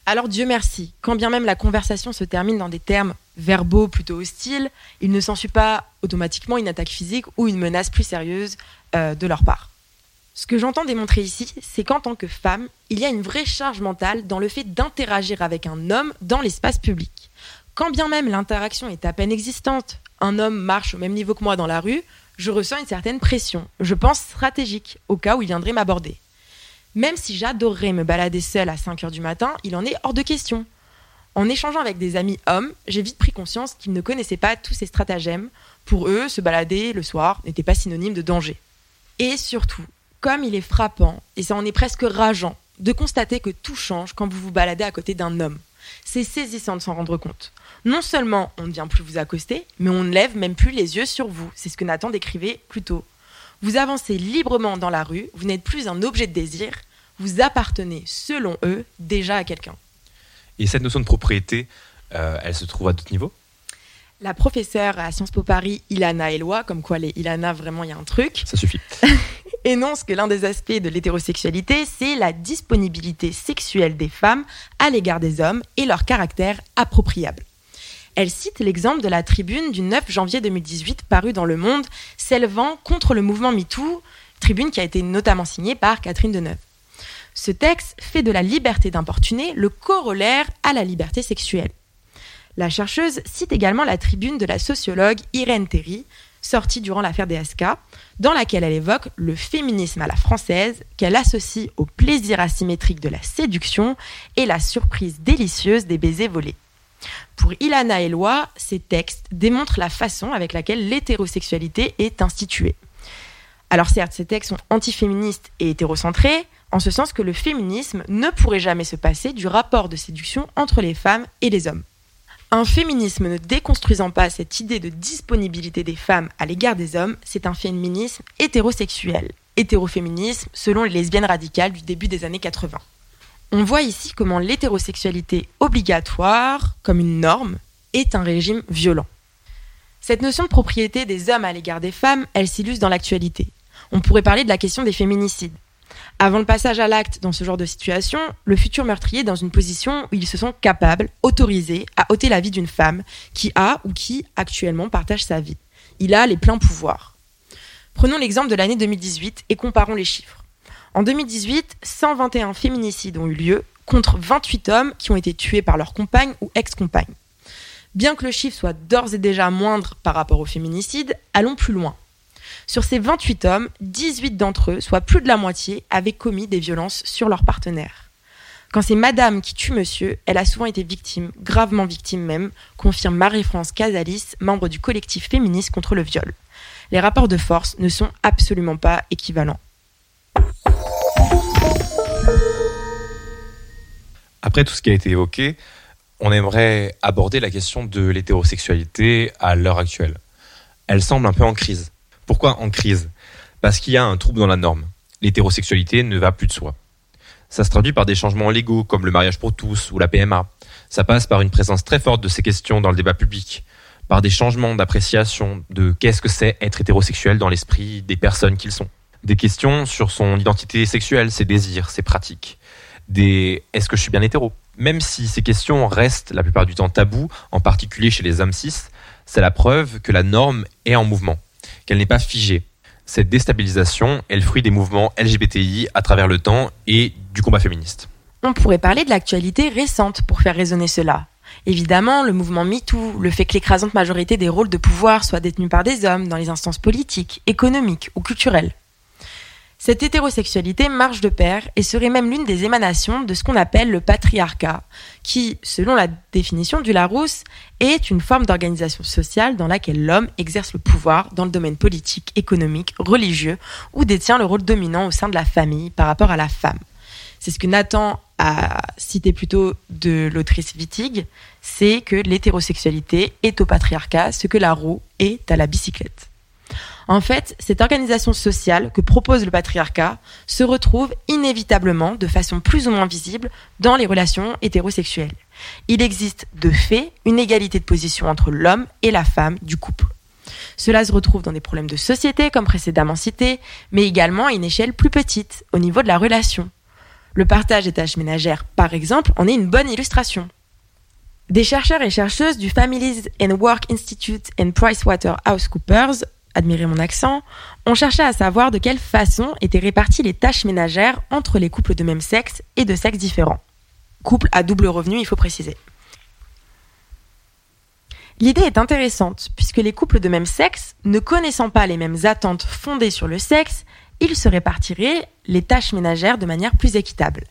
Alors Dieu merci, quand bien même la conversation se termine dans des termes verbaux plutôt hostiles, il ne s'ensuit pas automatiquement une attaque physique ou une menace plus sérieuse euh, de leur part. Ce que j'entends démontrer ici, c'est qu'en tant que femme, il y a une vraie charge mentale dans le fait d'interagir avec un homme dans l'espace public. Quand bien même l'interaction est à peine existante, un homme marche au même niveau que moi dans la rue, je ressens une certaine pression, je pense stratégique, au cas où il viendrait m'aborder. Même si j'adorerais me balader seule à 5 heures du matin, il en est hors de question. En échangeant avec des amis hommes, j'ai vite pris conscience qu'ils ne connaissaient pas tous ces stratagèmes. Pour eux, se balader le soir n'était pas synonyme de danger. Et surtout, comme il est frappant, et ça en est presque rageant, de constater que tout change quand vous vous baladez à côté d'un homme. C'est saisissant de s'en rendre compte. Non seulement on ne vient plus vous accoster, mais on ne lève même plus les yeux sur vous. C'est ce que Nathan décrivait plus tôt. Vous avancez librement dans la rue, vous n'êtes plus un objet de désir, vous appartenez, selon eux, déjà à quelqu'un. Et cette notion de propriété, euh, elle se trouve à d'autres niveaux? La professeure à Sciences Po Paris, Ilana Eloi, comme quoi les Ilana, vraiment, il y a un truc, Ça suffit. énonce que l'un des aspects de l'hétérosexualité, c'est la disponibilité sexuelle des femmes à l'égard des hommes et leur caractère appropriable. Elle cite l'exemple de la tribune du 9 janvier 2018 parue dans Le Monde, s'élevant contre le mouvement MeToo, tribune qui a été notamment signée par Catherine Deneuve. Ce texte fait de la liberté d'importuner le corollaire à la liberté sexuelle. La chercheuse cite également la tribune de la sociologue Irène Terry, sortie durant l'affaire DSK, dans laquelle elle évoque le féminisme à la française qu'elle associe au plaisir asymétrique de la séduction et la surprise délicieuse des baisers volés. Pour Ilana Eloi, ces textes démontrent la façon avec laquelle l'hétérosexualité est instituée. Alors certes, ces textes sont antiféministes et hétérocentrés, en ce sens que le féminisme ne pourrait jamais se passer du rapport de séduction entre les femmes et les hommes. Un féminisme ne déconstruisant pas cette idée de disponibilité des femmes à l'égard des hommes, c'est un féminisme hétérosexuel, hétéroféminisme selon les lesbiennes radicales du début des années 80. On voit ici comment l'hétérosexualité obligatoire, comme une norme, est un régime violent. Cette notion de propriété des hommes à l'égard des femmes, elle s'illustre dans l'actualité. On pourrait parler de la question des féminicides. Avant le passage à l'acte dans ce genre de situation, le futur meurtrier est dans une position où ils se sont capables, autorisés, à ôter la vie d'une femme qui a ou qui actuellement partage sa vie. Il a les pleins pouvoirs. Prenons l'exemple de l'année 2018 et comparons les chiffres. En 2018, 121 féminicides ont eu lieu contre 28 hommes qui ont été tués par leur compagne ou ex-compagne. Bien que le chiffre soit d'ores et déjà moindre par rapport aux féminicides, allons plus loin. Sur ces 28 hommes, 18 d'entre eux, soit plus de la moitié, avaient commis des violences sur leur partenaire. Quand c'est madame qui tue monsieur, elle a souvent été victime, gravement victime même, confirme Marie-France Casalis, membre du collectif féministe contre le viol. Les rapports de force ne sont absolument pas équivalents. Après tout ce qui a été évoqué, on aimerait aborder la question de l'hétérosexualité à l'heure actuelle. Elle semble un peu en crise. Pourquoi en crise Parce qu'il y a un trouble dans la norme. L'hétérosexualité ne va plus de soi. Ça se traduit par des changements légaux comme le mariage pour tous ou la PMA. Ça passe par une présence très forte de ces questions dans le débat public, par des changements d'appréciation de qu'est-ce que c'est être hétérosexuel dans l'esprit des personnes qu'ils sont. Des questions sur son identité sexuelle, ses désirs, ses pratiques. Des est-ce que je suis bien hétéro? Même si ces questions restent la plupart du temps tabous, en particulier chez les hommes cis, c'est la preuve que la norme est en mouvement, qu'elle n'est pas figée. Cette déstabilisation est le fruit des mouvements LGBTI à travers le temps et du combat féministe. On pourrait parler de l'actualité récente pour faire résonner cela. Évidemment, le mouvement MeToo, le fait que l'écrasante majorité des rôles de pouvoir soient détenus par des hommes dans les instances politiques, économiques ou culturelles. Cette hétérosexualité marche de pair et serait même l'une des émanations de ce qu'on appelle le patriarcat, qui, selon la définition du Larousse, est une forme d'organisation sociale dans laquelle l'homme exerce le pouvoir dans le domaine politique, économique, religieux ou détient le rôle dominant au sein de la famille par rapport à la femme. C'est ce que Nathan a cité plutôt de l'autrice Wittig, c'est que l'hétérosexualité est au patriarcat ce que la roue est à la bicyclette. En fait, cette organisation sociale que propose le patriarcat se retrouve inévitablement, de façon plus ou moins visible, dans les relations hétérosexuelles. Il existe de fait une égalité de position entre l'homme et la femme du couple. Cela se retrouve dans des problèmes de société, comme précédemment cité, mais également à une échelle plus petite, au niveau de la relation. Le partage des tâches ménagères, par exemple, en est une bonne illustration. Des chercheurs et chercheuses du Families and Work Institute and PricewaterhouseCoopers admirez mon accent, ont cherché à savoir de quelle façon étaient réparties les tâches ménagères entre les couples de même sexe et de sexes différents. Couple à double revenu, il faut préciser. L'idée est intéressante puisque les couples de même sexe, ne connaissant pas les mêmes attentes fondées sur le sexe, ils se répartiraient les tâches ménagères de manière plus équitable.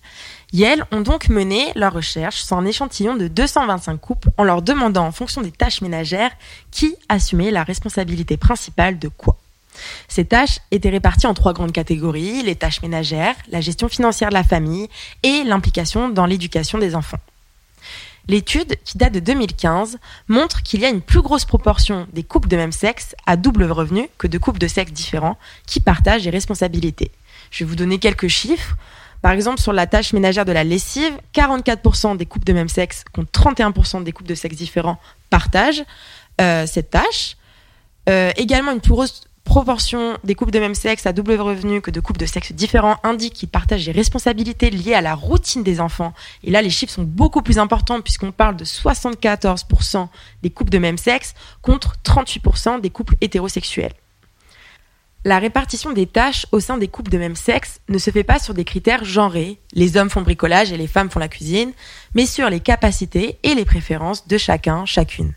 Yale ont donc mené leur recherche sur un échantillon de 225 couples en leur demandant en fonction des tâches ménagères qui assumait la responsabilité principale de quoi. Ces tâches étaient réparties en trois grandes catégories, les tâches ménagères, la gestion financière de la famille et l'implication dans l'éducation des enfants. L'étude, qui date de 2015, montre qu'il y a une plus grosse proportion des couples de même sexe à double revenu que de couples de sexe différents qui partagent les responsabilités. Je vais vous donner quelques chiffres. Par exemple, sur la tâche ménagère de la lessive, 44% des couples de même sexe, contre 31% des couples de sexe différents, partagent euh, cette tâche. Euh, également, une plus grosse proportion des couples de même sexe à double revenu que de couples de sexe différents indique qu'ils partagent les responsabilités liées à la routine des enfants. Et là, les chiffres sont beaucoup plus importants puisqu'on parle de 74% des couples de même sexe contre 38% des couples hétérosexuels. La répartition des tâches au sein des couples de même sexe ne se fait pas sur des critères genrés, les hommes font bricolage et les femmes font la cuisine, mais sur les capacités et les préférences de chacun, chacune.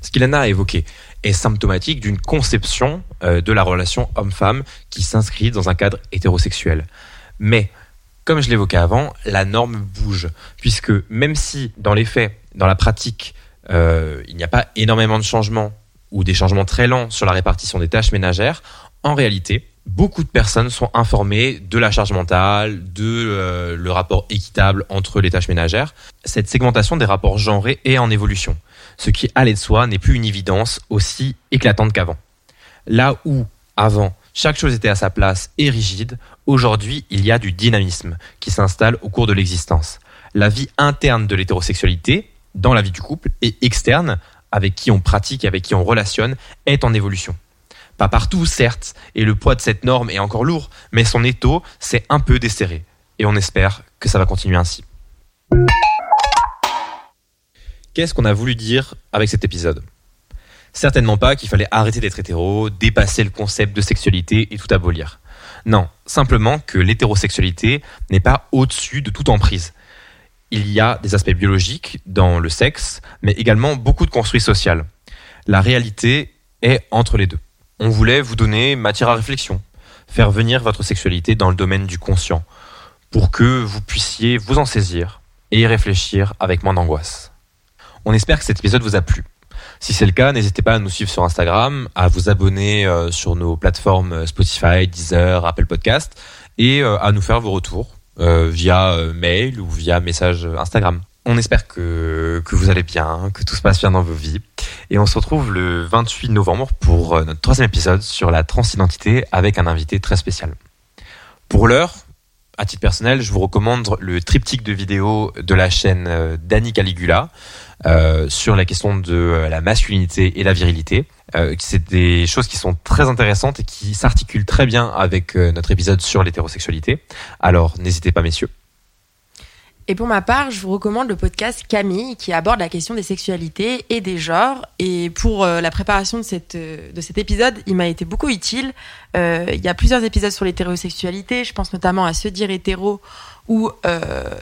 Ce qu'Ilana a évoqué est symptomatique d'une conception euh, de la relation homme-femme qui s'inscrit dans un cadre hétérosexuel. Mais, comme je l'évoquais avant, la norme bouge, puisque même si dans les faits, dans la pratique, euh, il n'y a pas énormément de changements ou des changements très lents sur la répartition des tâches ménagères, en réalité, beaucoup de personnes sont informées de la charge mentale, de euh, le rapport équitable entre les tâches ménagères. Cette segmentation des rapports genrés est en évolution ce qui allait de soi n'est plus une évidence aussi éclatante qu'avant. Là où, avant, chaque chose était à sa place et rigide, aujourd'hui il y a du dynamisme qui s'installe au cours de l'existence. La vie interne de l'hétérosexualité, dans la vie du couple, et externe, avec qui on pratique, avec qui on relationne, est en évolution. Pas partout, certes, et le poids de cette norme est encore lourd, mais son étau s'est un peu desserré. Et on espère que ça va continuer ainsi. Qu'est-ce qu'on a voulu dire avec cet épisode? Certainement pas qu'il fallait arrêter d'être hétéro, dépasser le concept de sexualité et tout abolir. Non, simplement que l'hétérosexualité n'est pas au-dessus de toute emprise. Il y a des aspects biologiques dans le sexe, mais également beaucoup de construits social. La réalité est entre les deux. On voulait vous donner matière à réflexion, faire venir votre sexualité dans le domaine du conscient, pour que vous puissiez vous en saisir et y réfléchir avec moins d'angoisse. On espère que cet épisode vous a plu. Si c'est le cas, n'hésitez pas à nous suivre sur Instagram, à vous abonner euh, sur nos plateformes euh, Spotify, Deezer, Apple Podcast et euh, à nous faire vos retours via mail ou via message Instagram. On espère que, vous allez bien, que tout se passe bien dans vos vies. Et on se retrouve le 28 novembre pour notre troisième épisode sur la transidentité avec un invité très spécial. Pour l'heure, à titre personnel, je vous recommande le triptyque de vidéos de la chaîne Danny Caligula. Euh, sur la question de euh, la masculinité et la virilité. Euh, c'est des choses qui sont très intéressantes et qui s'articulent très bien avec notre épisode sur l'hétérosexualité. Alors n'hésitez pas messieurs. Et pour ma part, je vous recommande le podcast Camille qui aborde la question des sexualités et des genres. Et pour la préparation de, cette, de cet épisode, il m'a été beaucoup utile. il y a plusieurs épisodes sur l'hétérosexualité. Je pense notamment à Se dire hétéro ou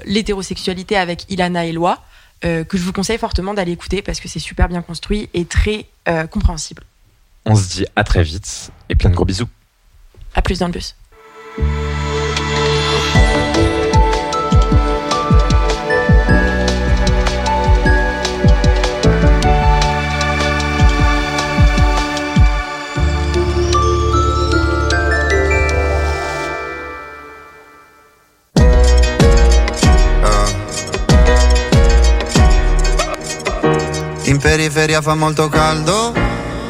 l'hétérosexualité avec Ilana Eloi. Euh, que je vous conseille fortement d'aller écouter parce que c'est super bien construit et très euh, compréhensible. On se dit à très vite et plein de gros bisous. À plus dans le bus. In periferia fa molto caldo,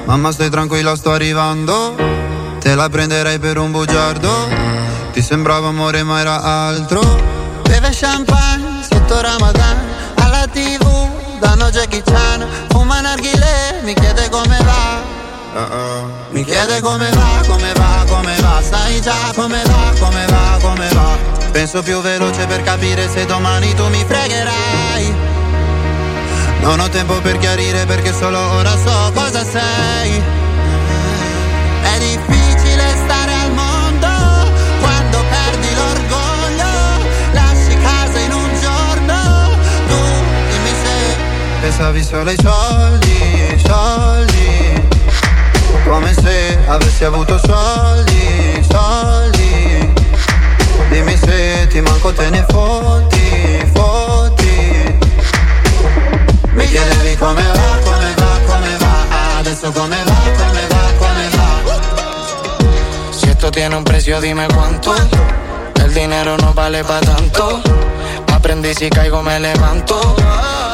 mamma stai tranquilla sto arrivando, te la prenderai per un bugiardo, ti sembrava amore ma era altro. Beve champagne sotto Ramadan, alla tv danno Jackie Chan, fuma narghile, mi chiede come va. Uh-uh. Mi chiede come va, come va, come va, sai già come va, come va, come va. Penso più veloce per capire se domani tu mi fregherai. Non ho tempo per chiarire perché solo ora so cosa sei. È difficile stare al mondo quando perdi l'orgoglio. Lasci casa in un giorno. Tu dimmi se pensavi solo ai soldi, soldi. Come se avessi avuto soldi, soldi Dimmi se ti manco te ne fotti, fotti Mi chiedevi come va, come va, come va Adesso come va, come va, come va Si esto tiene un precio, dime cuánto. El dinero no vale pa' tanto. Aprendí si caigo me levanto.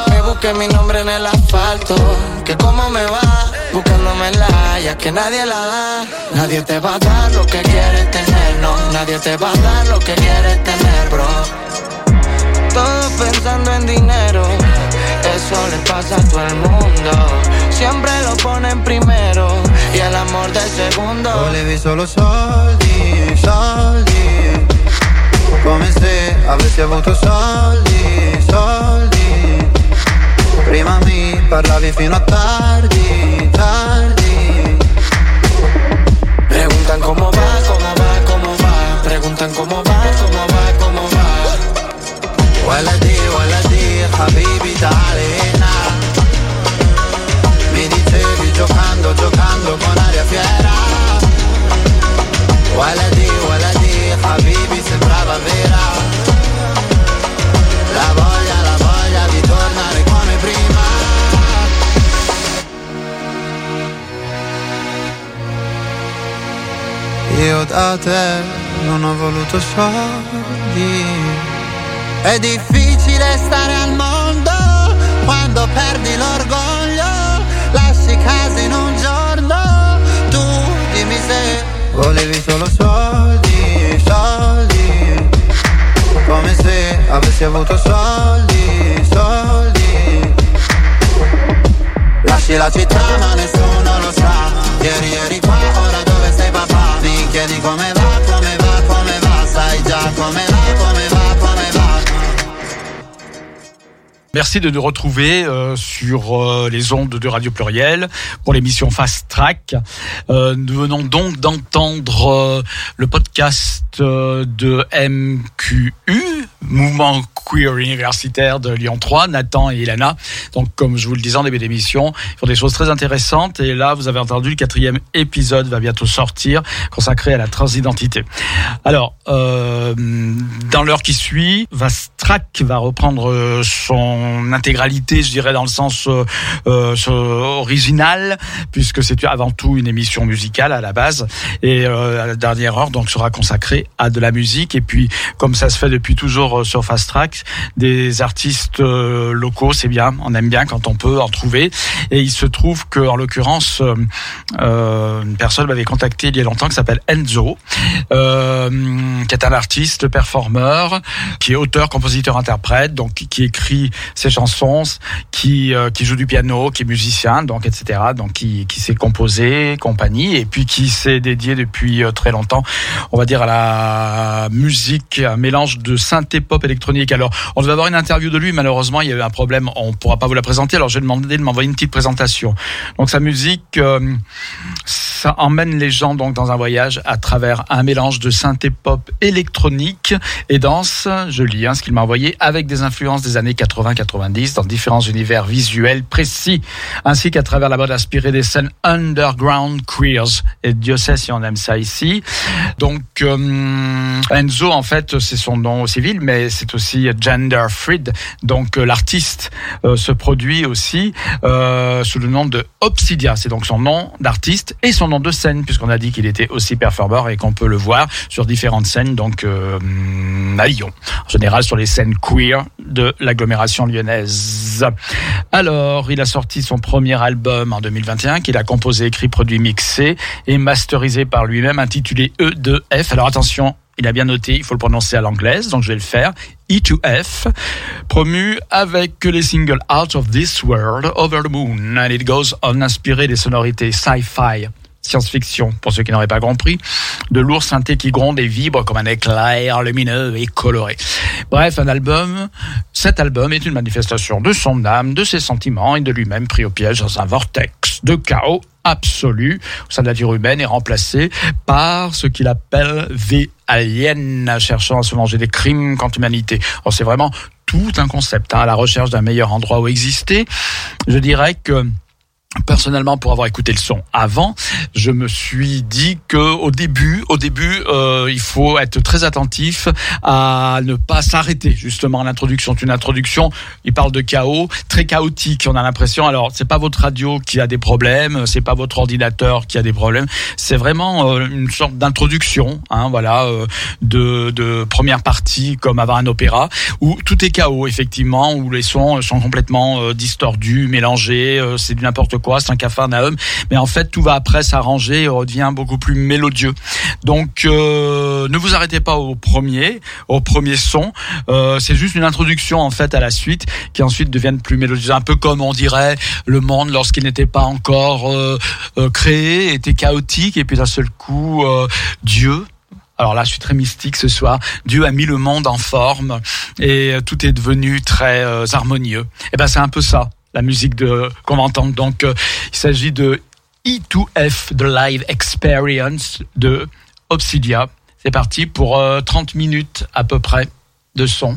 Me busqué mi nombre en el asfalto. Que cómo me va, buscándome la ya que nadie la da. Nadie te va a dar lo que quieres tener, no. Nadie te va a dar lo que quieres tener, bro. Todos pensando en dinero, eso le pasa a todo el mundo. Siempre lo ponen primero y el amor de segundo. Volevi solo soldi, soldi Come se avessi avuto soldi, soldi Prima mi parlavi fino a tardi, tardi Preguntan cómo va, cómo va, cómo va. Preguntan cómo va, cómo va, cómo va. Waladi, waladi, giocando, giocando con aria fiera. Waladi, waladi, habibi sembrava vera. La voglia, la voglia di tornare come prima. Io da te non ho voluto soldi. È difficile stare al mondo quando perdi l'orgoglio volevi solo soldi, soldi. Come se avessi avuto soldi, soldi. Lasci la città ma nessuno lo sa. Ieri eri qua, ora dove sei papà? Mi chiedi come va, come va, come va? Sai già come va, come va, Merci de nous retrouver euh, sur euh, les ondes de Radio Pluriel pour l'émission Fast Track. Euh, nous venons donc d'entendre le podcast de MQU, Mouvement Queer Universitaire de Lyon 3, Nathan et Ilana. Donc, comme je vous le disais en début d'émission, ils font des choses très intéressantes. Et là, vous avez entendu, le quatrième épisode va bientôt sortir, consacré à la transidentité. Alors, euh, dans l'heure qui suit, Vastrack va reprendre euh, son intégralité, je dirais, dans le sens euh, euh, original, puisque c'est avant tout une émission musicale à la base. Et euh, la dernière heure, donc, sera consacrée à de la musique. Et puis, comme ça se fait depuis toujours euh, sur Fast Track, des artistes euh, locaux, c'est bien. On aime bien quand on peut en trouver. Et il se trouve que, en l'occurrence, euh, une personne m'avait contacté il y a longtemps qui s'appelle Enzo, qui est un artiste, performeur, qui est auteur, compositeur, interprète, donc qui, écrit ses chansons, qui joue du piano, qui est musicien, donc etc. Donc qui qui s'est composé, compagnie, et puis qui s'est dédié depuis très longtemps, on va dire à la musique, un mélange de synthé pop électronique. Alors on devait avoir une interview de lui, malheureusement il y a eu un problème, on pourra pas vous la présenter. Alors j'ai demandé de m'envoyer une petite présentation. Donc sa musique, euh, ça emmène les gens donc dans un voyage à travers un mélange de synthé pop électronique et danse. Je lis hein, ce qu'il m'a envoyé avec des influences des années 80-90 dans différents univers visuels précis, ainsi qu'à travers la mode inspirée des scènes underground queers. Et Dieu sait si on aime ça ici. Donc euh, Enzo en fait c'est son nom civil, mais c'est aussi gender freed. Donc euh, l'artiste euh, se produit aussi euh, sous le nom de Obsidia. C'est donc son nom d'artiste et son nom de scène, puisqu'on a dit qu'il était aussi performeur et qu'on peut le voir sur différentes scènes, donc à Lyon. En général sur les scènes queer de l'agglomération lyonnaise. Alors, il a sorti son premier album en 2021, qu'il a composé, écrit, produit, mixé et masterisé par lui-même, intitulé E2F. Alors attention, il a bien noté, il faut le prononcer à l'anglaise, donc je vais le faire. E2F, promu avec les singles Out of This World, Over the Moon, and it goes on inspiré des sonorités sci-fi, science-fiction, pour ceux qui n'auraient pas compris, de lourds synthés qui grondent et vibrent comme un éclair lumineux et coloré. Bref, un album, cet album est une manifestation de son âme, de ses sentiments et de lui-même pris au piège dans un vortex de chaos absolu au sein de la vie humaine et remplacé par ce qu'il appelle V alien, cherchant à se venger des crimes contre l'humanité. Alors c'est vraiment tout un concept, hein, à la recherche d'un meilleur endroit où exister. Je dirais que personnellement, pour avoir écouté le son avant, je me suis dit que au début, au début, euh, il faut être très attentif à ne pas s'arrêter. Justement, l'introduction, c'est une introduction. Il parle de chaos, très chaotique. On a l'impression. Alors, c'est pas votre radio qui a des problèmes, c'est pas votre ordinateur qui a des problèmes. C'est vraiment euh, une sorte d'introduction, hein, voilà, euh, de, de première partie comme avant un opéra où tout est chaos effectivement, où les sons sont complètement euh, distordus, mélangés. euh, c'est du n'importe quoi, c'est un capharnaüm. Mais en fait, tout va après s'arranger et redevient beaucoup plus mélodieux. Donc, euh, ne vous arrêtez pas au premier, au premier son. Euh, c'est juste une introduction en fait à la suite, qui ensuite deviennent plus mélodieuses. Un peu comme on dirait le monde lorsqu'il n'était pas encore euh, euh, créé, était chaotique, et puis d'un seul coup, euh, Dieu. Alors là, je suis très mystique ce soir. Dieu a mis le monde en forme et euh, tout est devenu très harmonieux. Et ben, c'est un peu ça, la musique qu'on va entendre. Donc, euh, il s'agit de E2F, The Live Experience de Obsidia. C'est parti pour euh, 30 minutes à peu près de son.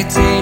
every day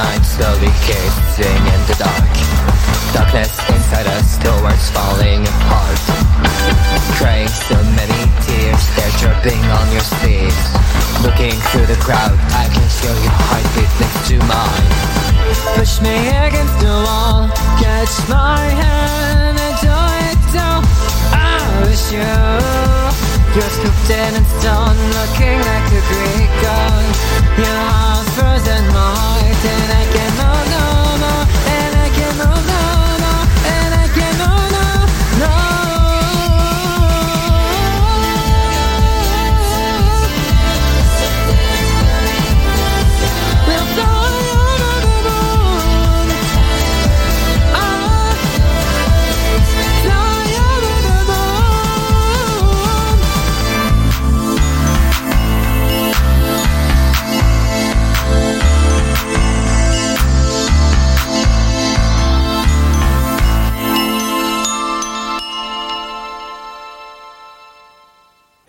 night slowly kissing in the dark Darkness inside us towards falling apart Crying so many tears, they're dripping on your sleeves Looking through the crowd, I can feel your heartbeat next to mine Push me against the wall, catch my hand and do it down. I wish you. You're scooped in and stone, looking like a Greek god. Your frozen my heart, and I can move no more, and I can move no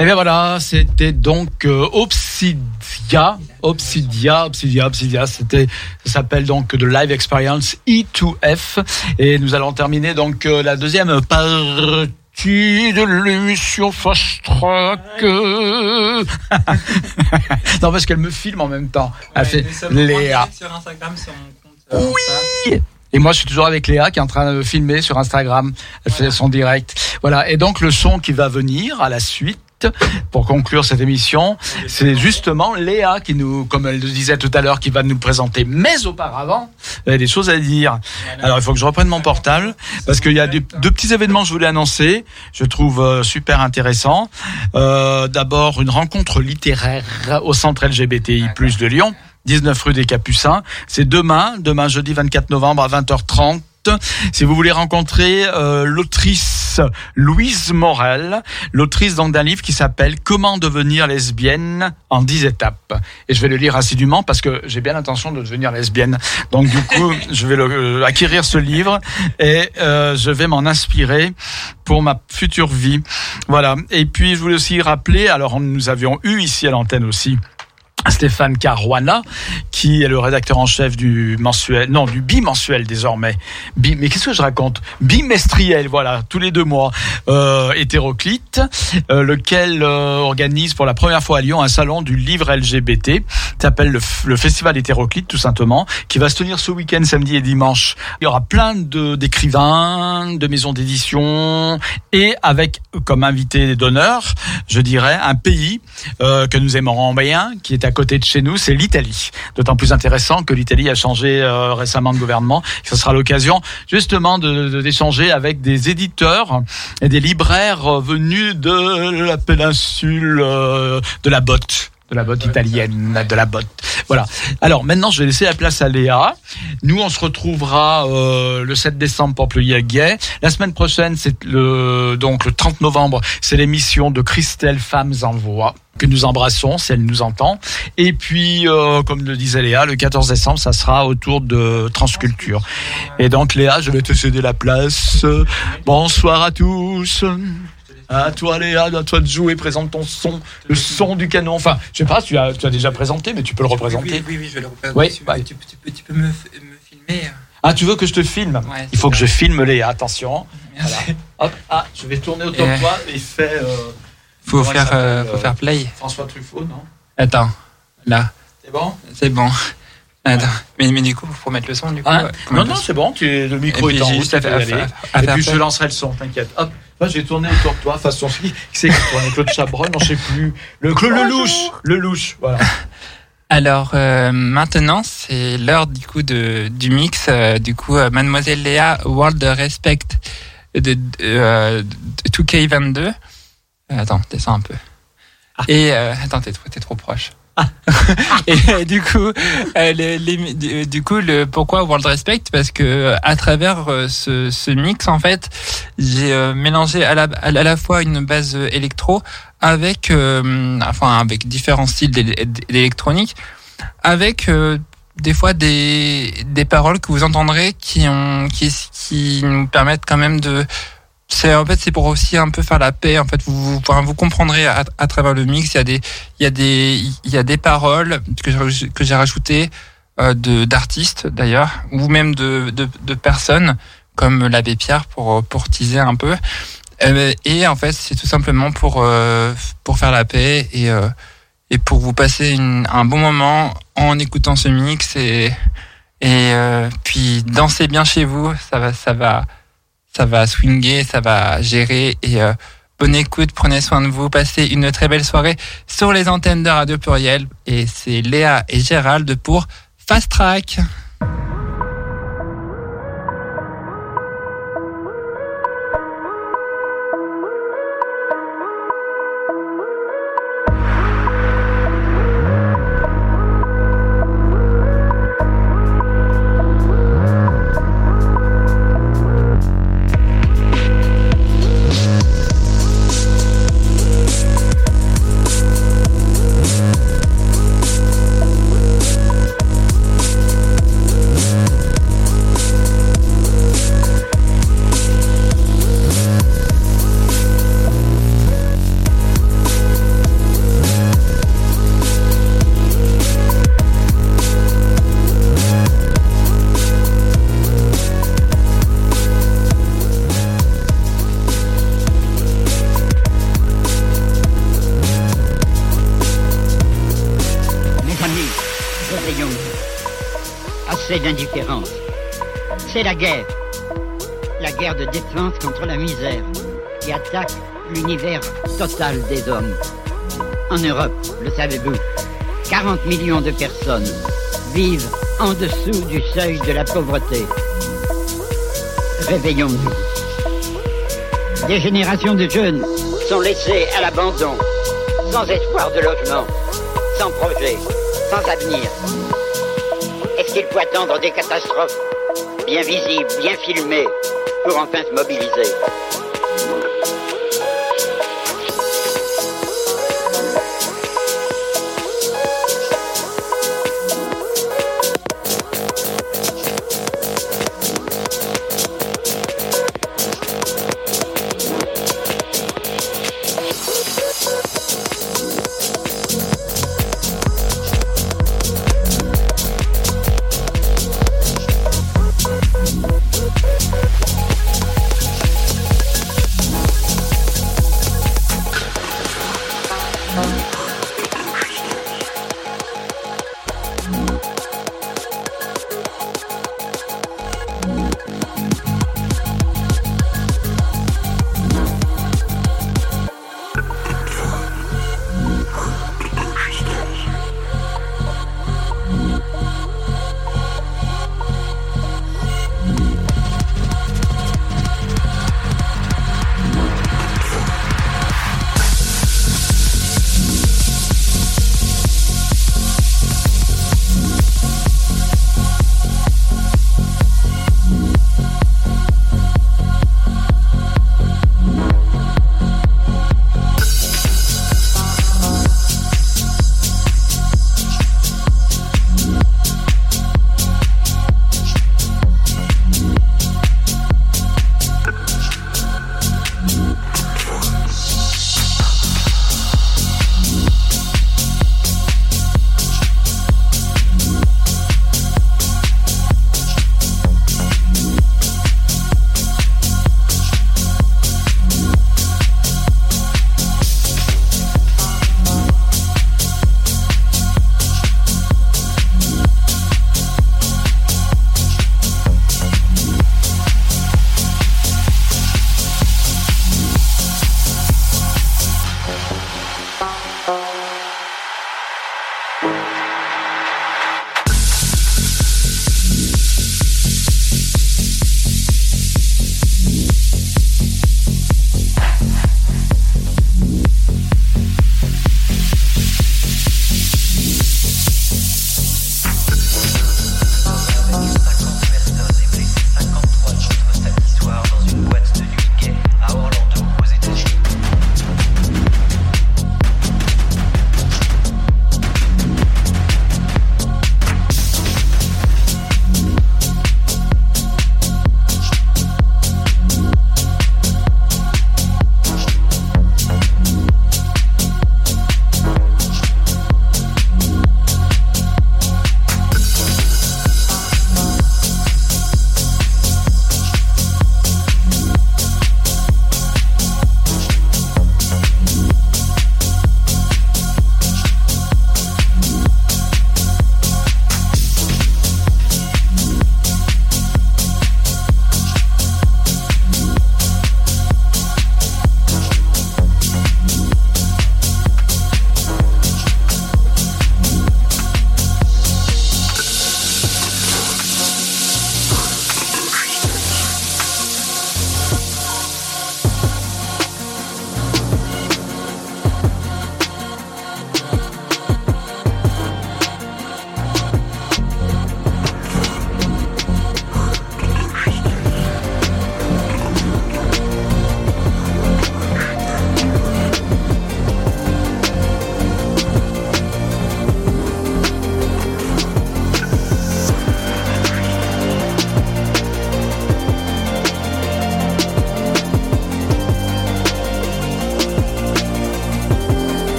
Et bien voilà, c'était donc euh, Obsidia, Obsidia, Obsidia, Obsidia. C'était, ça s'appelle donc The Live Experience E2F. Et nous allons terminer donc euh, la deuxième partie de l'émission Fast Track. non, parce qu'elle me filme en même temps. Elle fait Léa. Sur Instagram, sur mon compte. euh. Oui. Et moi, je suis toujours avec Léa qui est en train de filmer sur Instagram. Elle fait son direct. Voilà. Et donc, le son qui va venir à la suite. Pour conclure cette émission, c'est justement Léa qui nous, comme elle le disait tout à l'heure, qui va nous présenter. Mais auparavant, elle a des choses à dire. Alors, il faut que je reprenne mon portable parce qu'il y a deux, petits événements que je voulais annoncer. Je trouve euh, super intéressant. Euh, D'abord, une rencontre littéraire au centre LGBTI+ de Lyon. 19 rue des Capucins. C'est demain, demain jeudi 24 novembre à 20h30. Si vous voulez rencontrer euh, l'autrice Louise Morel, l'autrice d'un livre qui s'appelle Comment devenir lesbienne en 10 étapes. Et je vais le lire assidûment parce que j'ai bien l'intention de devenir lesbienne. Donc du coup, je vais le, euh, acquérir ce livre et euh, je vais m'en inspirer pour ma future vie. Voilà. Et puis je voulais aussi rappeler, alors nous avions eu ici à l'antenne aussi Stéphane Caruana, qui est le rédacteur en chef du mensuel, non, du bimensuel désormais. Bi, mais qu'est-ce que je raconte? Bimestriel, voilà, tous les deux mois. Euh, hétéroclite, euh, lequel euh, organise pour la première fois à Lyon un salon du livre LGBT, qui s'appelle le, le Festival hétéroclite, tout simplement, qui va se tenir ce week-end, samedi et dimanche. Il y aura plein de d'écrivains, de maisons d'édition, et avec comme invité d'honneur, je dirais, un pays euh, que nous aimerons bien, qui est à côté de chez nous, c'est l'Italie. D'autant plus intéressant que l'Italie a changé euh, récemment de gouvernement. Ce sera l'occasion justement de de- d'échanger avec des éditeurs et des libraires euh, venus de la péninsule euh, de la botte de la botte italienne, de la botte. Voilà. Alors maintenant, je vais laisser la place à Léa. Nous, on se retrouvera euh, le 7 décembre pour Pleuillet Gay. La semaine prochaine, c'est le donc le 30 novembre, c'est l'émission de Christelle Femmes en Voix que nous embrassons si elle nous entend. Et puis, euh, comme le disait Léa, le 14 décembre, ça sera autour de Transculture. Et donc, Léa, je vais te céder la place. Bonsoir à tous. À toi Léa, à toi de jouer, présente ton son, le son du canon. Enfin, je sais pas, tu as, tu as déjà présenté, mais tu peux le représenter. Oui, oui, oui, je vais le représenter. Oui, bah. tu, tu peux, tu peux me, filmer. euh, Ah, tu veux que je te filme Ouais, Il faut que je filme Léa, attention. Voilà. Hop, ah, je vais tourner autour de Et- toi et fais euh, Faut il faire, euh, s'appelle, faut euh, faire play. François Truffaut, non Attends, là, C'est bon c'est bon. Attends, mais, mais du coup, faut mettre le son du coup. Ah, faut Non, non, c'est bon, tu, le micro est en route, juste à faire- à- à Et faire puis je lancerai le son, t'inquiète. Hop, moi je vais tourner autour de toi, façon qui c'est qui tourne Claude Chabrol, non je sais plus. Le, le, le louche, le louche, voilà. Alors euh, maintenant, c'est l'heure du coup de du mix. euh, du coup, euh, Mademoiselle Léa World Respect de, de, euh, de 2K22. Euh, attends, descends un peu. Et euh, attends, t'es trop, t'es trop proche. Et euh, du coup, euh, les- les- du, du coup, le pourquoi World Respect? Parce que euh, à travers euh, ce, mix, en fait, j'ai euh, mélangé à la, fois une base euh, électro avec, euh, enfin, avec différents styles d'é- d'électronique, avec euh, des fois des, paroles que vous entendrez qui nous permettent quand même de, c'est en fait c'est pour aussi un peu faire la paix en fait. Vous vous, vous comprendrez à, travers le mix il y a des il y a des il y a des paroles que que j'ai rajoutées euh, de d'artistes d'ailleurs ou même de, de de personnes comme l'abbé Pierre pour pour teaser un peu. Euh, et en fait c'est tout simplement pour euh, pour faire la paix et euh, et pour vous passer une- un bon moment en écoutant ce mix et et euh, puis danser bien chez vous. Ça va ça va ça va swinguer, ça va gérer et euh, bonne écoute, prenez soin de vous, passez une très belle soirée sur les antennes de Radio Pluriel et c'est Léa et Gérald pour Fast Track. Contre la misère qui attaque l'univers total des hommes. En Europe, le savez-vous, 40 millions de personnes vivent en dessous du seuil de la pauvreté. Réveillons-nous. Des générations de jeunes sont laissés à l'abandon, sans espoir de logement, sans projet, sans avenir. Est-ce qu'il faut attendre des catastrophes bien visibles, bien filmées, pour enfin se mobiliser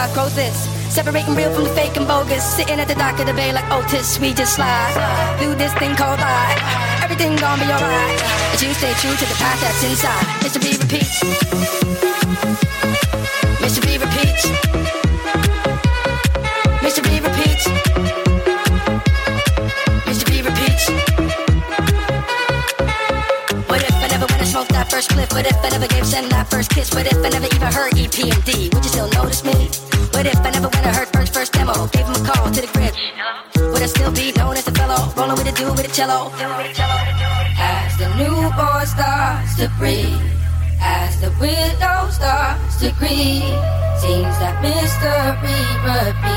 I grow this. Separating real from the fake and bogus. Sitting at the dock of the bay like oh, Otis, we just slide. Do this thing called life. Everything gonna be alright. But you stay true to the path that's inside. History repeats. cello. As the newborn starts to breathe, as the widow starts to grieve, seems that mystery repeats.